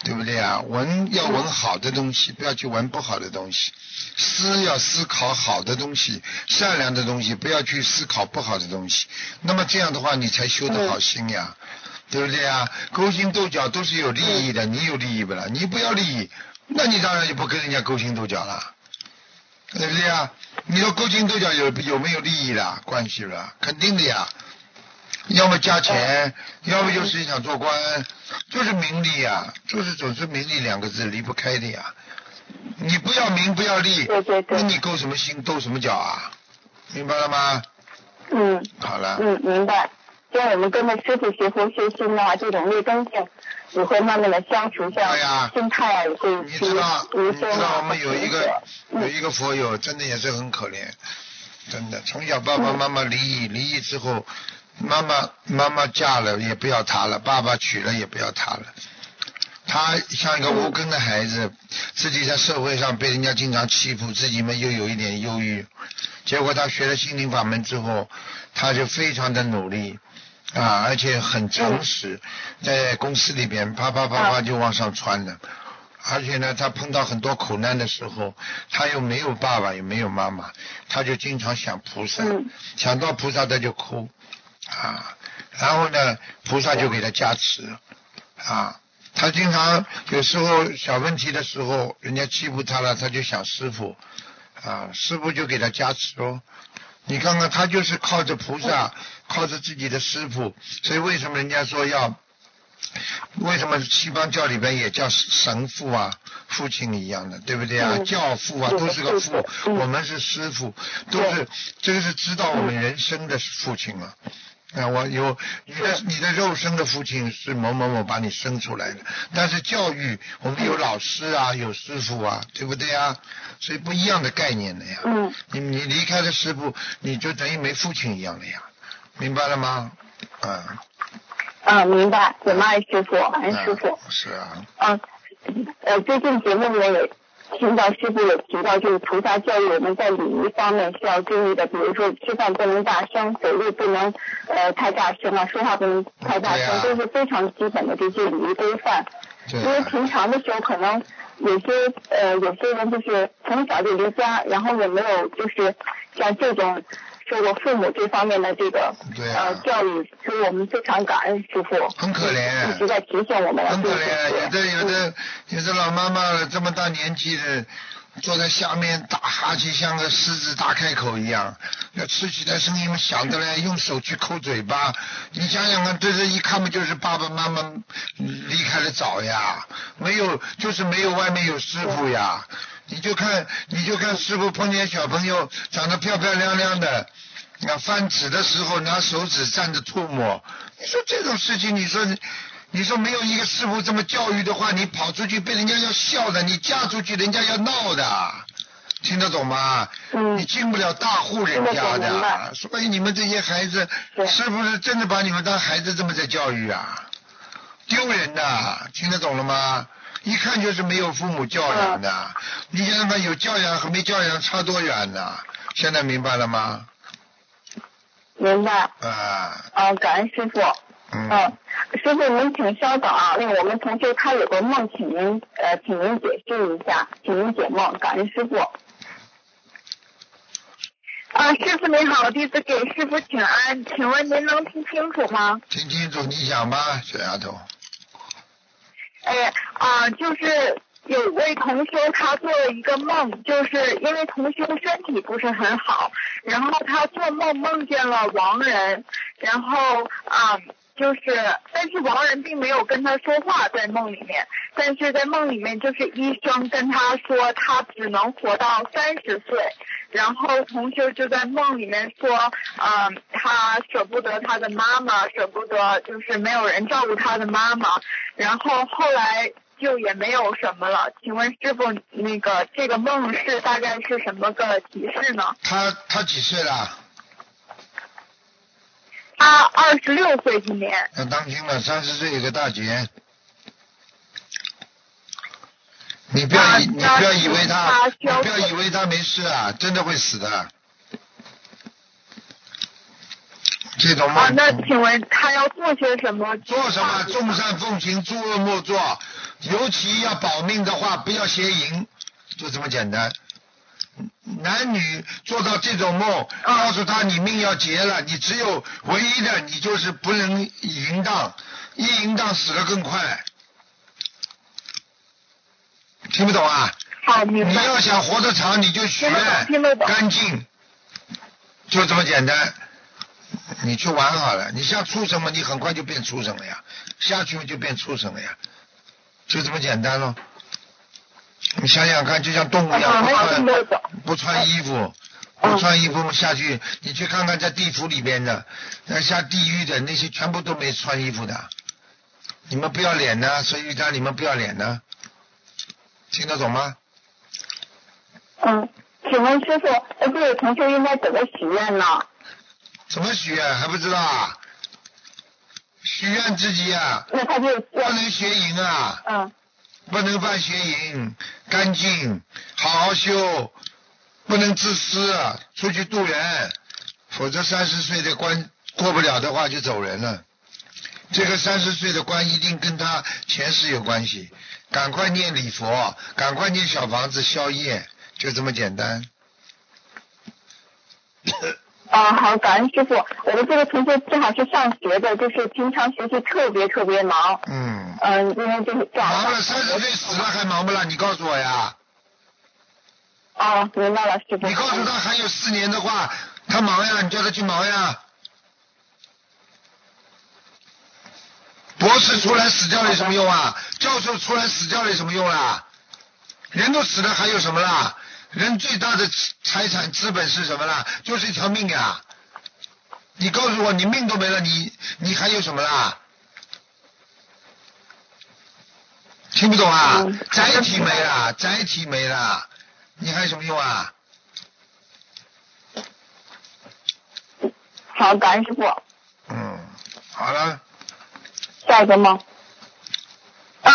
Speaker 1: 对不对啊？闻要闻好的东西，不要去闻不好的东西。思要思考好的东西，善良的东西，不要去思考不好的东西。那么这样的话，你才修得好心呀，对不对啊？勾心斗角都是有利益的，你有利益不啦？你不要利益，那你当然就不跟人家勾心斗角了，对不对啊？你说勾心斗角有有没有利益啦关系了？肯定的呀。要么加钱，要么就是想做官，就是名利呀，就是总是名利两个字离不开的呀。你不要名不要利，
Speaker 2: 对对对
Speaker 1: 那你勾什么心斗什么角啊？明白了吗？
Speaker 2: 嗯
Speaker 1: 好了，
Speaker 2: 嗯，明白。像我们跟着师傅学佛修心的话，这种劣根性也会慢慢的消除，像
Speaker 1: 对呀
Speaker 2: 心态啊也会
Speaker 1: 你知道，你知道我们有一个
Speaker 2: 嗯
Speaker 1: 有一个佛友，真的也是很可怜，真的，从小爸爸妈妈离异，离异之后，妈妈妈妈嫁了也不要他了，爸爸娶了也不要他了，他像一个无根的孩子，自己在社会上被人家经常欺负，自己嘛又有一点忧郁，结果他学了心灵法门之后，他就非常的努力啊，而且很诚实，在公司里边啪啪啪啪就往上窜的。而且呢，他碰到很多苦难的时候，他又没有爸爸，也没有妈妈，他就经常想菩萨，
Speaker 2: 嗯
Speaker 1: 想到菩萨他就哭啊，然后呢，菩萨就给他加持啊。他经常有时候小问题的时候，人家欺负他了，他就想师傅啊，师傅就给他加持哦。你看看，他就是靠着菩萨，靠着自己的师傅，所以为什么人家说要为什么西方教里边也叫神父啊、父亲一样的，对不对啊？
Speaker 2: 嗯
Speaker 1: 教父啊，都是个父我们是师傅，都是这个是知道我们人生的父亲了。啊，我有你的你的肉身的父亲是某某某把你生出来的，但是教育我们有老师啊，有师傅啊，对不对啊？所以不一样的概念的呀。
Speaker 2: 嗯
Speaker 1: 你你离开了师傅，你就等于没父亲一样的呀，明白了吗？啊，
Speaker 2: 嗯，明白，有爱师傅，感恩师傅。
Speaker 1: 啊是啊，
Speaker 2: 嗯，呃，最近节目里面也听到师傅有提到，就是菩萨教育我们在礼仪方面需要注意的，比如说吃饭不能大声，走路不能呃太大声啊，说话不能太大声，都是非常基本的这些礼仪规范。
Speaker 1: 对
Speaker 2: 因为
Speaker 1: 啊，
Speaker 2: 平常的时候，可能有些呃有些人就是从小就离家，然后也没有就是像这种受过父母这方面的这个
Speaker 1: 对啊
Speaker 2: 呃教育，所以我们非常感恩师傅，
Speaker 1: 很可怜
Speaker 2: 一直在提醒我们
Speaker 1: 很可怜，有。的有
Speaker 2: 嗯
Speaker 1: 的有的老妈妈了，这么大年纪的，坐在下面打哈欠，像个狮子大开口一样，那吃起来声音响的嘞，用手去抠嘴巴。你想想看，这这一看不，就是爸爸妈妈离开的早呀，没有就是没有外面有师傅呀。你就看你就看师傅碰见小朋友长得漂漂亮亮的。啊，翻纸的时候拿手指蘸着唾沫，你说这种事情，你说你说没有一个师傅这么教育的话，你跑出去被人家要笑的，你嫁出去人家要闹的，听得懂吗？
Speaker 2: 嗯
Speaker 1: 你进不了大户人家的，所以你们这些孩子是不是真的把你们当孩子这么在教育啊？丢人的，听得懂了吗？一看就是没有父母教养的，
Speaker 2: 嗯
Speaker 1: 你想想看，有教养和没教养差多远呢？现在明白了吗？
Speaker 2: 明白。
Speaker 1: 啊，
Speaker 2: 啊，感恩师傅。
Speaker 1: 嗯，
Speaker 2: 嗯，师傅您请稍等啊，那个我们同学他有个梦，请您呃，请您解释一下，请您解梦，感恩师傅。啊，师傅您好，弟子给师傅请安，请问您能听清楚吗？
Speaker 1: 听清楚，你讲吧，小丫头。
Speaker 2: 哎啊，就是有位同修他做了一个梦，就是因为同修身体不是很好，然后他做梦梦见了亡人，然后啊。就是，但是亡人并没有跟他说话，在梦里面，但是在梦里面就是医生跟他说他只能活到三十岁，然后同修就在梦里面说，嗯，他舍不得他的妈妈，舍不得就是没有人照顾他的妈妈，然后后来就也没有什么了。请问师傅，那个这个梦是大概是什么个提示呢？
Speaker 1: 他他几岁了？
Speaker 2: 他二十六岁今年。
Speaker 1: 要当心了，三十岁有个大劫。你不要以
Speaker 2: 啊
Speaker 1: 你不要以为他不要以为他没事啊，真的会死的。这种
Speaker 2: 啊，
Speaker 1: 梦
Speaker 2: 那请问他要做些什么？
Speaker 1: 做什么？众善奉行，诸恶莫作。尤其要保命的话，不要邪淫，就这么简单。男女做到这种梦，告诉他你命要结了，你只有唯一的，你就是不能淫荡，一淫荡死得更快。听不懂啊？
Speaker 2: 好，明白。
Speaker 1: 你要想活得长，你就许
Speaker 2: 听得懂
Speaker 1: 愿
Speaker 2: 听得懂
Speaker 1: 干净，就这么简单。你去玩好了，你像畜生嘛，你很快就变畜生了呀，下去就变畜生了呀，就这么简单咯。你想想看，就像动物一样，
Speaker 2: 啊，
Speaker 1: 不穿。不穿衣服，
Speaker 2: 嗯
Speaker 1: 不穿衣服下去，你去看看在地府里边的，那下地狱的那些全部都没穿衣服的。你们不要脸呢，所以让你们不要脸呢，听得懂吗？
Speaker 2: 嗯，请问师傅，呃，这位同学应该怎么许愿呢？
Speaker 1: 怎么许愿还不知道啊？许愿自己啊、
Speaker 2: 那他就
Speaker 1: 不能邪淫啊，
Speaker 2: 嗯
Speaker 1: 不能犯邪淫，干净，好好修，不能自私，啊出去渡人，否则三十岁的关过不了的话就走人了。这个三十岁的关一定跟他前世有关系，赶快念礼佛，赶快念小房子消业，就这么简单。
Speaker 2: 啊，好，感恩师傅。我的这个同学正好是上学的，就是平常学习特别特别忙。
Speaker 1: 嗯，
Speaker 2: 嗯，因为就是
Speaker 1: 忙了三十岁死了还忙不了？你告诉我呀。
Speaker 2: 哦，明白了，师傅。
Speaker 1: 你告诉他还有四年的话，他忙呀，你叫他去忙呀。博士出来死掉了有什么用啊？教授出来死掉了有什么用啦？人都死了还有什么啦？人最大的财产资本是什么啦？就是一条命呀。你告诉我，你命都没了，你你还有什么啦？听不懂啊
Speaker 2: 嗯？
Speaker 1: 载体没了，载体没了，你还有什么用啊？
Speaker 2: 好，感恩师傅。
Speaker 1: 嗯，好了，
Speaker 2: 下一个梦。啊，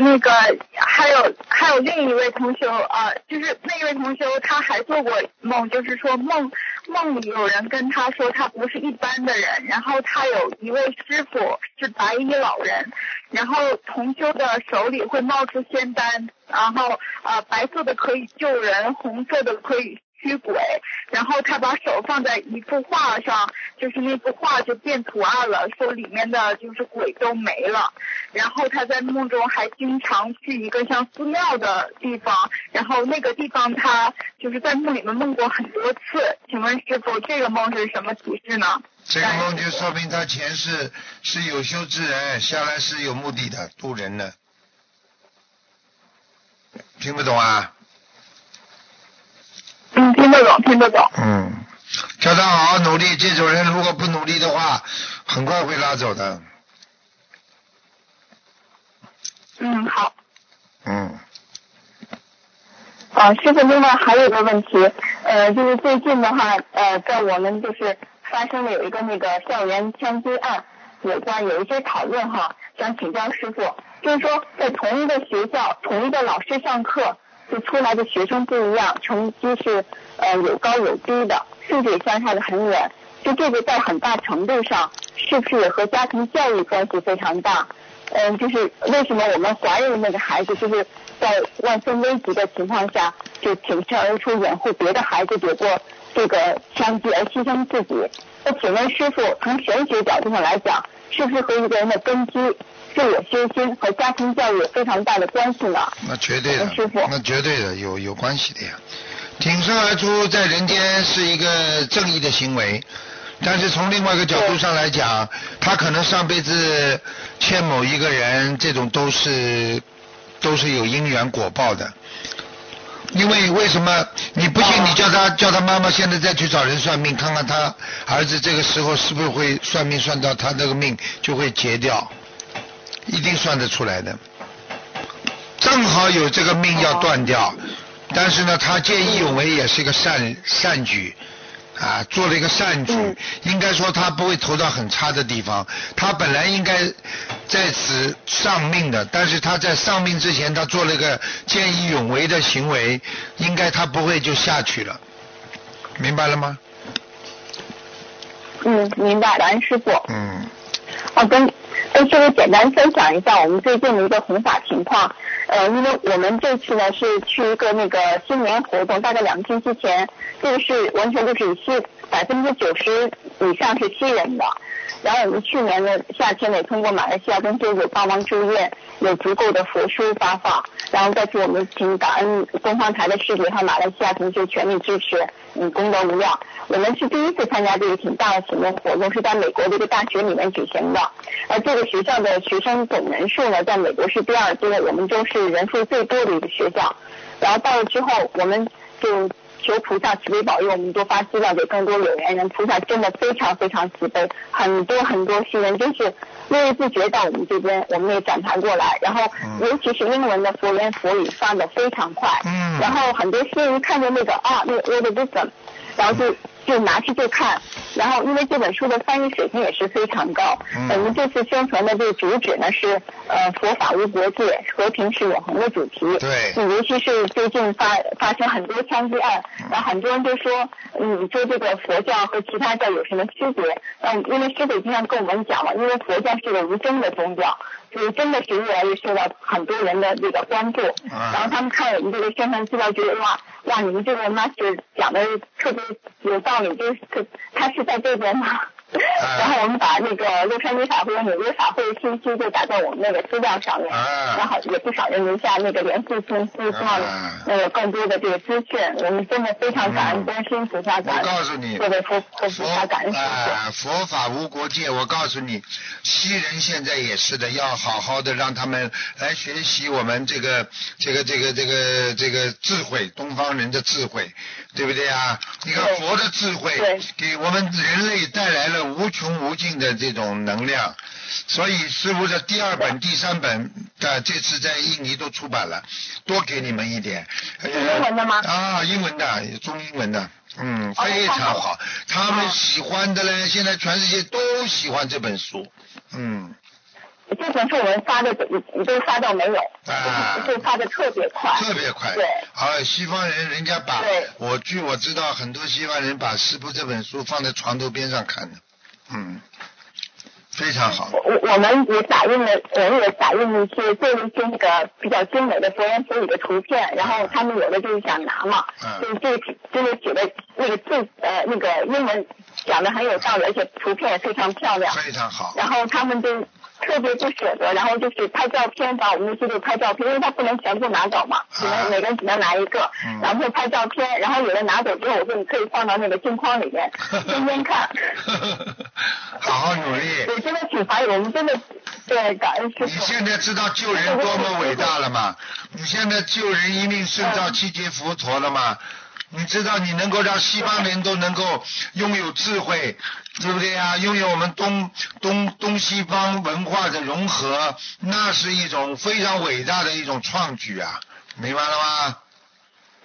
Speaker 2: 那个还有还有另一位同学啊，就是那一位同学他还做过梦，就是说梦梦里有人跟他说他不是一般的人，然后他有一位师傅是白衣老人，然后同修的手里会冒出仙丹，然后啊白色的可以救人，红色的可以驱鬼，然后他把手放在一幅画上，就是那幅画就变图案了，说里面的就是鬼都没了。然后他在梦中还经常去一个像寺庙的地方，然后那个地方他就是在梦里面梦过很多次。请问师傅，这个梦是什么提示呢？
Speaker 1: 这个梦就说明他前世是有修之人，下来是有目的的，渡人的。听不懂啊？
Speaker 2: 嗯，听得懂，听得懂。
Speaker 1: 嗯，叫他好好努力。这种人如果不努力的话，很快会拉走的。
Speaker 2: 嗯，好。
Speaker 1: 嗯，
Speaker 2: 啊，师傅，另外还有一个问题，呃，就是最近的话，呃，在我们就是发生了有一个那个校园枪击案，有关有一些讨论哈，想请教师傅，就是说在同一个学校，同一个老师上课，就出来的学生不一样，成绩是呃有高有低的，素质也相差的很远，就这个在很大程度上是不是也和家庭教育关系非常大？嗯，就是为什么我们怀孕那个孩子，就是在万分危急的情况下，就挺身而出掩护别的孩子躲过这个枪击而牺牲自己？那请问师傅，从玄学角度上来讲，是不是和一个人的根基、自我修心和家庭教育有非常大的关系呢？
Speaker 1: 那绝对的
Speaker 2: 师傅，
Speaker 1: 那绝对的有有关系的呀。挺身而出在人间是一个正义的行为，但是从另外一个角度上来讲，他可能上辈子欠某一个人，这种都是都是有因缘果报的。因为为什么你不信？你叫他叫他妈妈现在再去找人算命，看看他儿子这个时候是不是会算命算到他这个命就会结掉，一定算得出来的。正好有这个命要断掉，但是呢，他见义勇为也是一个善善举。啊，做了一个善举，
Speaker 2: 嗯
Speaker 1: 应该说他不会投到很差的地方。他本来应该在此丧命的，但是他在丧命之前，他做了一个见义勇为的行为，应该他不会就下去了。明白了吗？
Speaker 2: 嗯，明白，感恩师傅。
Speaker 1: 嗯，
Speaker 2: 我跟跟师傅简单分享一下我们最近的一个弘法情况。呃，因为我们这次呢是去一个那个新年活动，大概两个星期前，这个是完全就是西百分之九十以上是西人的。然后我们去年的夏天呢，通过马来西亚跟舅舅帮忙住院，有足够的佛书发放。然后再次我们请感恩东方台的师姐和马来西亚同学全力支持，嗯，功德无量。我们是第一次参加这个挺大的行动活动，是在美国的一个大学里面举行的。而这个学校的学生总人数呢，在美国是第二多，我们就是人数最多的一个学校。然后到了之后，我们就求菩萨慈悲保佑，我们多发资料给更多有缘人。菩萨真的非常非常慈悲，很多很多新人就是络绎不绝到我们这边，我们也转台过来。然后
Speaker 1: 嗯
Speaker 2: 尤其是英文的佛言佛语发的非常快，
Speaker 1: 嗯
Speaker 2: 然后很多新人看见那个啊那个 word wisdom，然后就就拿去就看，然后因为这本书的翻译水平也是非常高，
Speaker 1: 嗯
Speaker 2: 我们这次宣传的这个主旨呢是呃佛法无国界，和平是永恒的主题。
Speaker 1: 对
Speaker 2: 嗯尤其是最近发发生很多枪击案，然后很多人都说，嗯，你说这个佛教和其他教有什么区别？嗯，因为师傅经常跟我们讲嘛，因为佛教是个无争的宗教，所以真的是越来越受到很多人的这个关注。
Speaker 1: 啊
Speaker 2: 然后他们看我们这个宣传资料，觉得哇哇，你们这个 master 讲的特别有道理，就是他是在这边吗？然后我们把那个洛杉矶法会、纽约法会的信息就打在我们那个资料上面，
Speaker 1: 啊
Speaker 2: 然后也不少人留下那个联系信息，希望
Speaker 1: 啊
Speaker 2: 能有更多的这个资讯。我们真的非常感恩观世音菩萨，感
Speaker 1: 我告
Speaker 2: 恩
Speaker 1: 诉你，
Speaker 2: 各位佛佛菩
Speaker 1: 佛
Speaker 2: 萨，感恩师傅。
Speaker 1: 啊，佛法无国界。我告诉你，西人现在也是的，要好好的让他们来学习我们这个这个这个这个这个智慧，东方人的智慧，对不对啊？你看佛的智慧
Speaker 2: 对
Speaker 1: 给我们人类带来了无穷无尽的这种能量。所以师傅的第二本、第三本的这次在印尼都出版了，多给你们一点。
Speaker 2: 英文的吗
Speaker 1: 啊，英文的，中英文的，嗯，
Speaker 2: 哦
Speaker 1: 非常好。他们
Speaker 2: 哦
Speaker 1: 喜欢的嘞，现在全世界都喜欢这本书，嗯，
Speaker 2: 这本书我们发的你都发到没有，
Speaker 1: 啊
Speaker 2: 就发的特别快，
Speaker 1: 特别快。
Speaker 2: 对。
Speaker 1: 啊，西方人人家把我据我知道，很多西方人把师傅这本书放在床头边上看的，嗯，非常好。
Speaker 2: 我我我们也打印了，我们也打印了一些做了一些那个比较精美的佛言佛语的图片，然后他们有的就是想拿嘛，
Speaker 1: 嗯
Speaker 2: 就是这个这个写的那个字呃那个英文讲的很有道理，而且图片也非常漂亮，
Speaker 1: 非常好。
Speaker 2: 然后他们就特别不舍得，然后就是拍照片，把我们那些就拍照片，因为他不能全部拿走嘛，只
Speaker 1: 啊
Speaker 2: 能每个人只能拿一个，
Speaker 1: 嗯
Speaker 2: 然后就拍照片，然后有人拿走之后，我说你可以放到那个镜框里面，天天看。
Speaker 1: 好好努力。
Speaker 2: 我真的挺怀疑，我们真的对感恩师
Speaker 1: 你。现在知道救人多么伟大了吗？你现在救人一命胜造七级浮陀了吗？你知道你能够让西方人都能够拥有智慧，对不对呀、拥有我们东东东西方文化的融合，那是一种非常伟大的一种创举啊！明白了吗？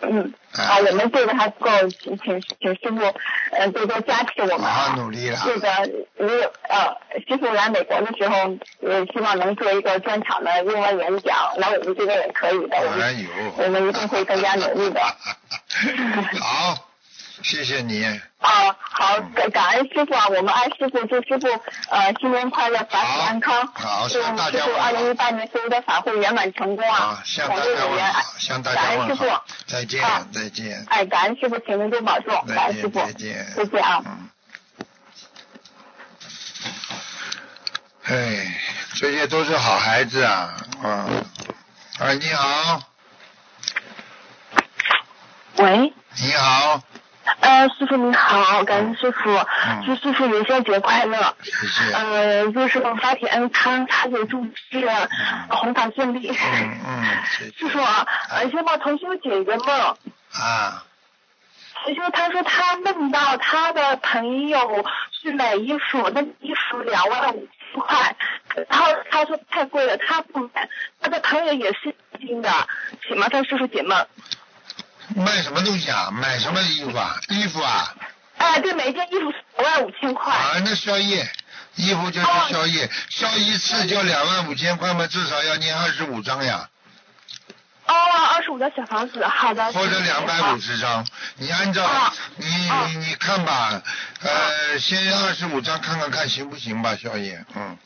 Speaker 2: 嗯，
Speaker 1: 哎
Speaker 2: 啊，我们这个还不够，请请请师傅，呃，多多加持我们
Speaker 1: 好。努力了。
Speaker 2: 这个如果呃，师傅来美国的时候，呃，希望能做一个专场的英文演讲，来我们这边也可以的，我们
Speaker 1: 哎呦，
Speaker 2: 我们一定会更加努力的。
Speaker 1: 好，谢谢你。
Speaker 2: 啊，好，感感恩师傅啊，我们爱师傅，祝师傅呃新年快乐，法喜安康。
Speaker 1: 好
Speaker 2: 祝
Speaker 1: 向大家
Speaker 2: 二零一八年所有的法会圆满成功啊，！
Speaker 1: 向大家问好，向大
Speaker 2: 感
Speaker 1: 家问
Speaker 2: 恩师傅
Speaker 1: 好，再见
Speaker 2: 啊，
Speaker 1: 再见。
Speaker 2: 哎，感恩师傅，请您多保重，感
Speaker 1: 再
Speaker 2: 恩师傅，
Speaker 1: 见再见。
Speaker 2: 谢谢啊。
Speaker 1: 嗯。哎，这些都是好孩子啊，啊。哎，你好，
Speaker 2: 喂，
Speaker 1: 你好，
Speaker 2: 呃，师傅你好，感恩师傅，
Speaker 1: 嗯
Speaker 2: 祝师傅元宵节快乐。
Speaker 1: 谢谢。
Speaker 2: 呃，祝师傅法体安康，茶水诸事，弘法顺利。
Speaker 1: 嗯嗯，谢谢。
Speaker 2: 师傅啊，呃，先帮同学解一个梦。
Speaker 1: 啊，
Speaker 2: 同学他说他梦到他的朋友去买衣服，那衣服两万五千块，然后他说太贵了，他不买，他的朋友也是新的，请麻烦师傅解梦。
Speaker 1: 卖什么东西啊？买什么衣服啊？衣服啊？
Speaker 2: 哎、对，每一件衣服两万五千块。
Speaker 1: 啊，那宵夜，衣服就是
Speaker 2: 哦
Speaker 1: 宵夜，宵一次就两万五千块嘛，至少要念二十五张呀，
Speaker 2: 哦，二十五的小房子，好的。
Speaker 1: 或者两百五。十张。你按照
Speaker 2: 哦
Speaker 1: 你
Speaker 2: 哦
Speaker 1: 你你看吧，呃，先二十五张看看看行不行吧，宵夜，嗯。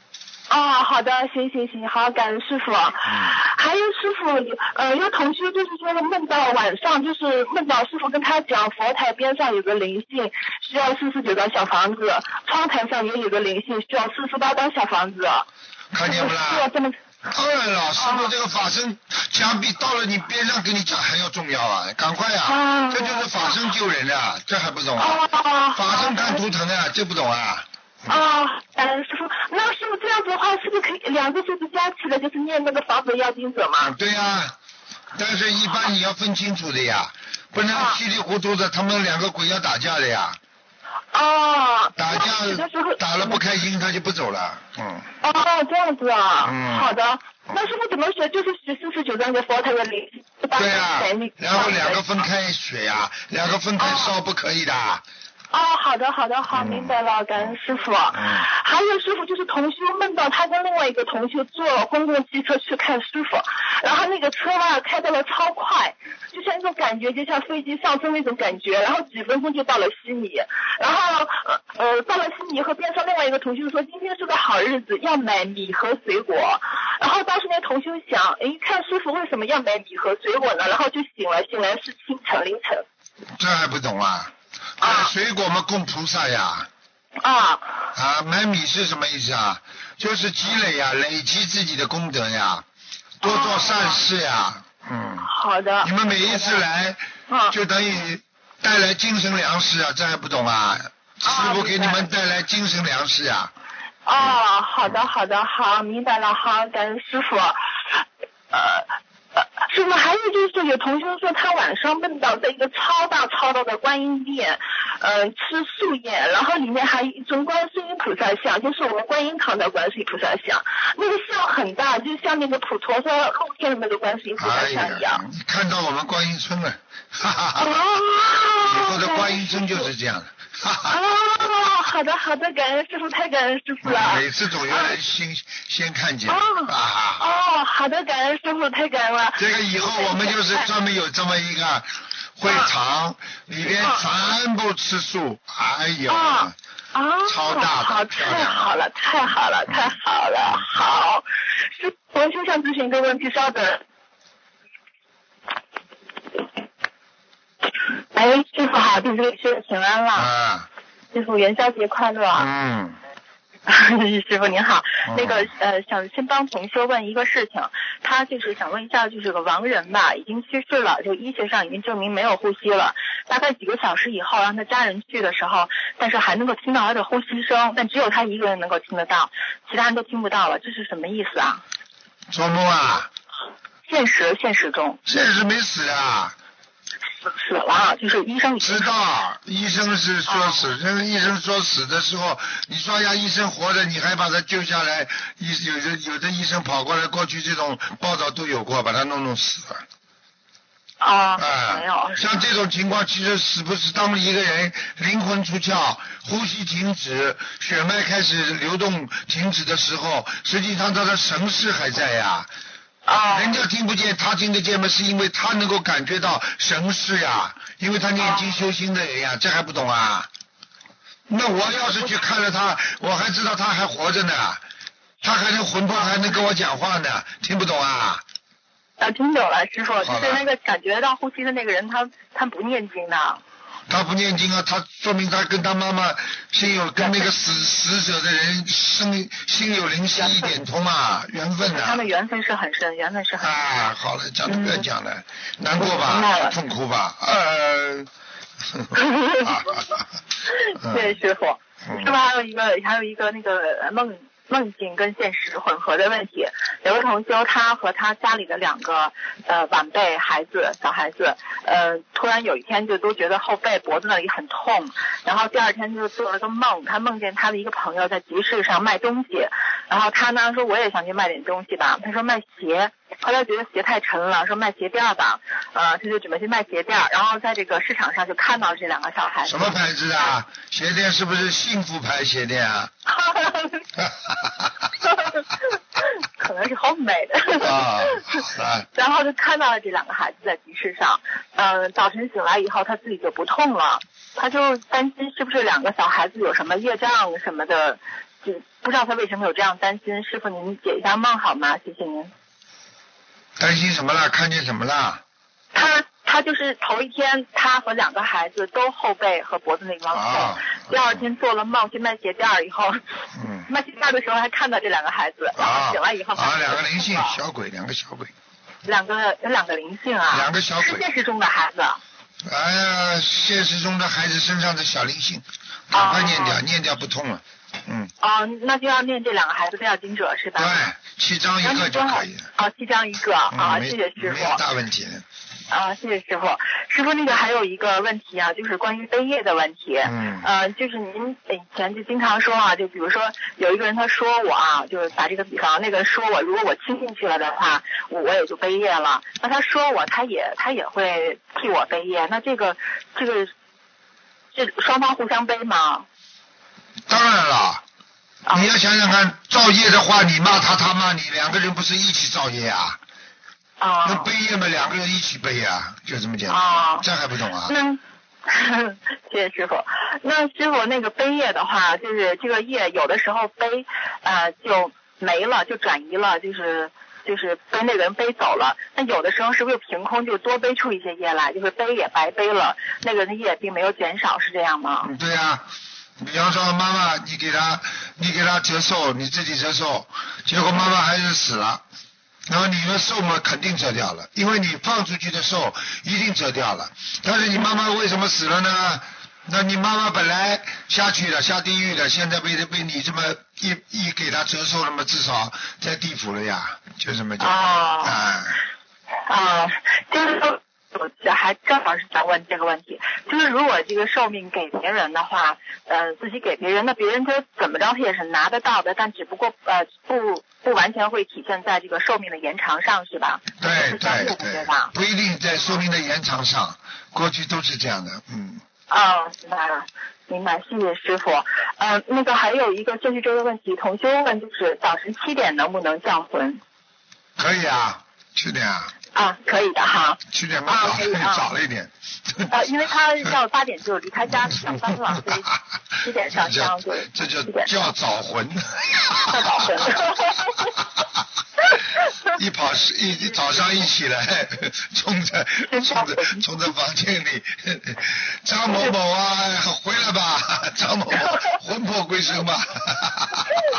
Speaker 2: 哦，好的，行行行，好，感恩师傅。还有师傅，呃，有同学就是说梦到晚上，就是梦到师傅跟他讲，佛台边上有个灵性，需要四十九张小房子，窗台上也有个灵性，需要四十八张小房子。
Speaker 1: 看见不
Speaker 2: 需要
Speaker 1: 啦？
Speaker 2: 这么
Speaker 1: 当然了，师傅这个法身讲比到了你边上跟你讲还要重要啊！赶快啊
Speaker 2: 哦！
Speaker 1: 这就是法身救人啊，这还不懂啊？
Speaker 2: 哦，
Speaker 1: 法身看图腾啊，这不懂啊？
Speaker 2: 啊，感恩师傅，那师傅这样子的话，是不是可以两个数字加起来就是念那个房子要经者
Speaker 1: 啊，
Speaker 2: 吗？
Speaker 1: 对呀、但是一般你要分清楚的呀，不能
Speaker 2: 啊
Speaker 1: 稀里糊涂的，他们两个鬼要打架的呀，
Speaker 2: 哦，
Speaker 1: 打
Speaker 2: 那有的时候
Speaker 1: 架打了不开心他就不走了，嗯，
Speaker 2: 哦，这样子啊，
Speaker 1: 嗯
Speaker 2: 好的。那师傅怎么学？就是学四十九张的佛台的灵，
Speaker 1: 对呀、
Speaker 2: 呀、
Speaker 1: 然后两个分开学呀、两个分开烧不可以的，
Speaker 3: 哦，好的好的好，
Speaker 1: 嗯
Speaker 3: 明白了，感恩师傅。
Speaker 1: 嗯
Speaker 3: 还有师傅就是同修梦到他跟另外一个同修坐公共汽车去看师傅，然后那个车吧开到了超快，就像那种感觉，就像飞机上升那种感觉，然后几分钟就到了悉尼，然后呃呃到了悉尼以后，边上另外一个同修说今天是个好日子，要买米和水果，然后当时那同修想，哎，看师傅为什么要买米和水果呢？然后就醒了，醒来是清晨凌晨
Speaker 1: 这还不懂啊？
Speaker 3: 啊
Speaker 1: 买水果嘛，供菩萨呀。
Speaker 3: 啊
Speaker 1: 啊，买米是什么意思啊？就是积累呀，累积自己的功德呀，多做善事呀。嗯，
Speaker 3: 好的。
Speaker 1: 你们每一次来，
Speaker 3: 啊
Speaker 1: 就等于带来精神粮食啊，这还不懂啊？师傅给你们带来精神粮食呀。
Speaker 3: 哦，好的，好的，好，明白了，好，感谢师傅。呃，呃师傅，还有就是有同学说他晚上梦到在一个超大超大的观音殿，呃，吃素宴，然后里面还有一尊观世音菩萨像，就是我们观音堂的观世音菩萨像，那个像很大，就像那个普陀山露天的那个观世音菩萨
Speaker 1: 哎
Speaker 3: 像一样。，
Speaker 1: 你看到我们观音村了，哈哈哈。
Speaker 3: 哦
Speaker 1: 以后的观音村就是这样的。
Speaker 3: 哦，好的好的，感恩师傅，太感恩师傅了。
Speaker 1: 每次总有人先先看见，
Speaker 3: 哦好的，感恩师傅，太感恩了。
Speaker 1: 这个以后我们就是专门有这么一个会场，里边全部吃素，哎呦，
Speaker 3: 啊啊，
Speaker 1: 超大
Speaker 3: 太好了，太好了，太好了，好。我就想咨询一个问题，稍等。哎，师傅好，弟子给师傅请安了，
Speaker 1: 啊，
Speaker 3: 师傅元宵节快乐。
Speaker 1: 嗯，
Speaker 3: 师傅您好
Speaker 1: 嗯，
Speaker 3: 那个呃，想先帮同学问一个事情，他就是想问一下，就是个亡人吧，已经去世了，就医学上已经证明没有呼吸了，大概几个小时以后让他家人去的时候，但是还能够听到他的呼吸声，但只有他一个人能够听得到，其他人都听不到了，这是什么意思啊？
Speaker 1: 做梦啊，
Speaker 3: 现实现实中。
Speaker 1: 现实没死啊，
Speaker 3: 死死了，就是医生
Speaker 1: 知道，医生是说死，这个医生说死的时候，你说呀，医生活着，你还把他救下来，医有的有的医生跑过来，过去这种报道都有过，把他弄弄死了。
Speaker 3: 啊、
Speaker 1: 啊，
Speaker 3: 没有，
Speaker 1: 像这种情况，其实是不是当一个人灵魂出窍、呼吸停止、血脉开始流动停止的时候，实际上他的神识还在呀。
Speaker 3: 啊
Speaker 1: 人家听不见，他听得见吗，是因为他能够感觉到神识呀，因为他念经修心的人呀，这还不懂啊？那我要是去看了他，我还知道他还活着呢，他还能魂魄还能跟我讲话呢，听不懂啊？
Speaker 3: 啊，听懂了，师傅，就是那个感觉到呼吸的那个人，他他不念经的。
Speaker 1: 他不念经啊，他说明他跟他妈妈心有跟那个死死者的人心心有灵犀一点通啊，缘分呐、
Speaker 3: 他们缘分是很深，缘分是很深。
Speaker 1: 啊，好了，讲都不要讲了，难过吧，痛苦吧，呃
Speaker 3: 谢谢师傅。
Speaker 1: 嗯。
Speaker 3: 师傅还有一个还有一个那个梦梦境跟现实混合的问题。有个同修，他和他家里的两个呃晚辈孩子小孩子，呃突然有一天就都觉得后背脖子那里很痛，然后第二天就做了个梦，他梦见他的一个朋友在集市上卖东西，然后他呢说我也想去卖点东西吧，他说卖鞋。后来觉得鞋太沉了，说卖鞋垫吧，呃，他就准备去卖鞋垫，然后在这个市场上就看到这两个小孩子。
Speaker 1: 什么牌子啊？鞋垫是不是幸福牌鞋垫啊？
Speaker 3: 可能是好美的。
Speaker 1: 啊
Speaker 3: 然后就看到了这两个孩子在集市上，嗯、早晨醒来以后他自己就不痛了，他就担心是不是两个小孩子有什么业障什么的，就不知道他为什么有这样担心。师傅您解一下梦好吗？谢谢您。
Speaker 1: 担心什么了？看见什么了？
Speaker 3: 他他就是头一天，他和两个孩子都后背和脖子那地方痛。
Speaker 1: 啊
Speaker 3: 第二天做了梦去卖鞋垫儿以后，
Speaker 1: 嗯
Speaker 3: 卖鞋垫儿的时候还看到这两个孩子，然
Speaker 1: 啊
Speaker 3: 后醒来以后
Speaker 1: 啊，两个灵性
Speaker 3: 啊
Speaker 1: 小鬼，两个小鬼，
Speaker 3: 两个有两个灵性啊，
Speaker 1: 两个小鬼
Speaker 3: 是现实中的孩子。
Speaker 1: 哎呀，现实中的孩子身上的小灵性，赶快念掉，
Speaker 3: 哦
Speaker 1: 念掉不痛了。嗯，
Speaker 3: 哦，那就要念这两个孩子都要经者是吧？
Speaker 1: 对，七张一个就可以了。
Speaker 3: 哦，七张一个啊，谢谢师傅没
Speaker 1: 大问题。
Speaker 3: 啊，谢谢师傅。师傅，那个还有一个问题啊，就是关于背业的问题。
Speaker 1: 嗯
Speaker 3: 呃，就是您以前就经常说啊，就比如说有一个人他说我啊，就是打这个比方，那个人说我，如果我听进去了的话，我我也就背业了。那他说我，他也他也会替我背业。那这个这个这双方互相背吗？
Speaker 1: 当然了，
Speaker 3: 啊
Speaker 1: 你要想想看，造业的话，你骂他，他骂你，两个人不是一起造业啊？那
Speaker 3: 啊
Speaker 1: 背业嘛，两个人一起背啊，就这么简单。
Speaker 3: 啊
Speaker 1: 这还不懂啊？
Speaker 3: 那 谢谢师傅。那师傅那个背业的话，就是这个业有的时候背呃就没了，就转移了，就是就是被那个人背走了。那有的时候是不是凭空就多背出一些业来，就是背也白背了，那个人的业并没有减少，是这样吗？
Speaker 1: 嗯，对呀、比方说妈妈，你给他，你给他折寿，你自己折寿，结果妈妈还是死了，然后你的寿嘛肯定折掉了，因为你放出去的寿一定折掉了。但是你妈妈为什么死了呢？那你妈妈本来下去了，下地狱了，现在被被你这么一一给她折寿了嘛，至少在地府了呀，就这么讲。
Speaker 3: 哦
Speaker 1: 啊，
Speaker 3: 啊，就是说，我还正好是想问这个问题，就是如果这个寿命给别人的话，呃，自己给别人，那别人他怎么着他也是拿得到的，但只不过呃不不完全会体现在这个寿命的延长上，是吧？
Speaker 1: 对对对不一定在寿命的延长上，过去都是这样的，嗯。
Speaker 3: 哦，明白了，明白，谢谢师傅。嗯、那个还有一个就是这个问题，同修问就是早晨七点能不能降魂？
Speaker 1: 可以啊，七点啊，
Speaker 3: 啊，可以的哈。
Speaker 1: 七点半早
Speaker 3: 啊可以啊
Speaker 1: 早了一点。
Speaker 3: 啊，因为他要八点就离开家上班了，所以 七点上香对，
Speaker 1: 这
Speaker 3: 七点
Speaker 1: 叫叫早魂。
Speaker 3: 叫早魂
Speaker 1: 一跑是一一早上一起来，冲着冲着冲着房间里，张某某啊，回来吧，张某某魂魄归生吧。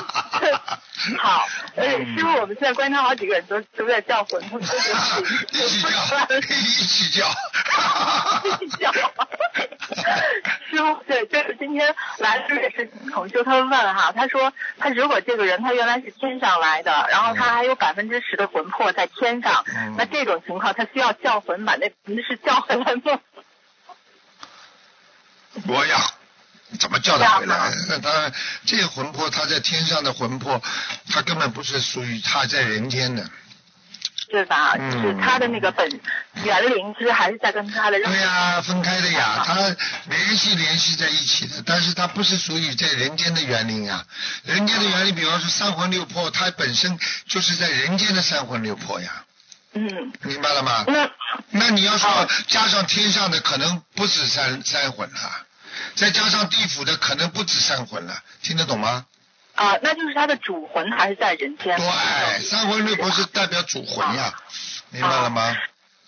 Speaker 3: 好，而师傅，我们现在观察好几个人都都在叫魂，他们
Speaker 1: 一起 叫，一起叫。
Speaker 3: 一起叫。师傅，对，就是今天来的也是同修，他问哈，他说他如果这个人他原来是天上来的，然后他还有百分之十的魂魄在天上，
Speaker 1: 嗯
Speaker 3: 那这种情况他需要叫魂把那百分之十叫回来吗？
Speaker 1: 我呀，怎么叫他回来？那 当然，这个魂魄，他在天上的魂魄，他根本不是属于他在人间的。
Speaker 3: 对吧？
Speaker 1: 嗯
Speaker 3: 就是他的那个本园灵，其实还是在跟他的
Speaker 1: 对呀、分开的呀，他联系联系在一起的，但是他不是属于在人间的园林呀。人间的园林，比方说三魂六魄，它本身就是在人间的三魂六魄呀，
Speaker 3: 嗯，
Speaker 1: 明白了吗？
Speaker 3: 那
Speaker 1: 那你要说加上天上的，可能不止三三魂了，再加上地府的，可能不止三魂了，听得懂吗？
Speaker 3: 啊，那就是他的主魂还是在人间？
Speaker 1: 对，三魂六魄是代表主魂呀，明白了吗？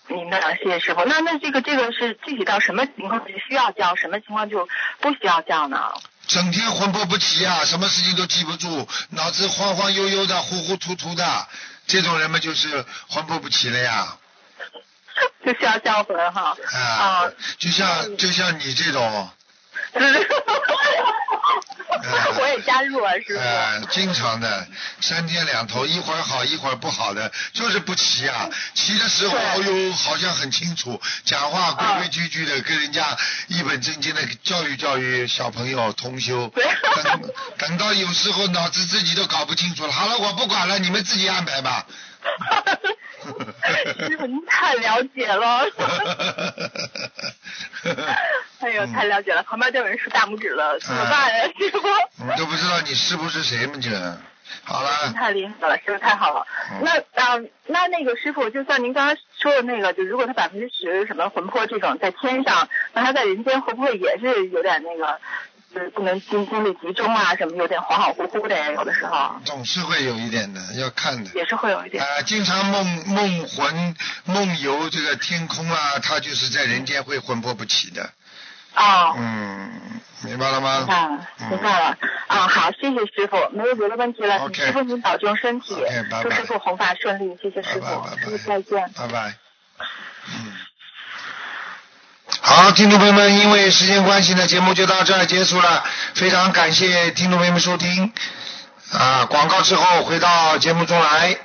Speaker 3: 明白了，谢谢师傅。那那这个这个是具体到什么情况是需要叫，什么情况就不需要叫呢？
Speaker 1: 整天魂魄不齐啊，什么事情都记不住，脑子晃晃悠悠的、糊糊涂涂的，这种人们就是魂魄不齐了呀。
Speaker 3: 就需要叫魂哈。
Speaker 1: 啊
Speaker 3: 啊，，
Speaker 1: 就像就像你这种，
Speaker 3: 我也加入了，是吧。
Speaker 1: 呃，经常的三天两头，一会儿好一会儿不好的，就是不齐啊。齐的时候，
Speaker 3: 对
Speaker 1: 哦呦，好像很清楚，讲话规规矩矩的，跟人家一本正经的教育教育小朋友同修。
Speaker 3: 对
Speaker 1: 等等到有时候脑子自己都搞不清楚了，好了，我不管了，你们自己安排吧。
Speaker 3: 师傅，您太了解了。哎呦，
Speaker 1: 嗯
Speaker 3: 太了解了，旁边都有人竖大拇指了，怎么办呀，师傅？
Speaker 1: 你都不知道你师傅是谁吗？这，好了，
Speaker 3: 太厉害了，师傅太好了。
Speaker 1: 嗯
Speaker 3: 那啊、那那个师傅，就像您刚才说的那个，就如果他百分之十什么魂魄这种在天上，那他在人间会不会也是有点那个，就是不能精精力集中啊，什么有点恍恍惚惚的呀？有的时候
Speaker 1: 总是会有一点的，要看的。
Speaker 3: 也是会有一点。
Speaker 1: 啊，经常梦梦魂梦游这个天空啊，他就是在人间会魂魄不起的。
Speaker 3: 哦，
Speaker 1: 嗯，明白了吗？
Speaker 3: 明白了，明白了。啊，好，谢谢师傅，没有别的问题了，请
Speaker 1: OK
Speaker 3: 师傅您保重身体祝师傅弘法顺利，谢谢师傅再见。
Speaker 1: 拜拜。嗯。好，听众朋友们，因为时间关系呢，节目就到这儿结束了。非常感谢听众朋友们收听。啊，广告之后回到节目中来。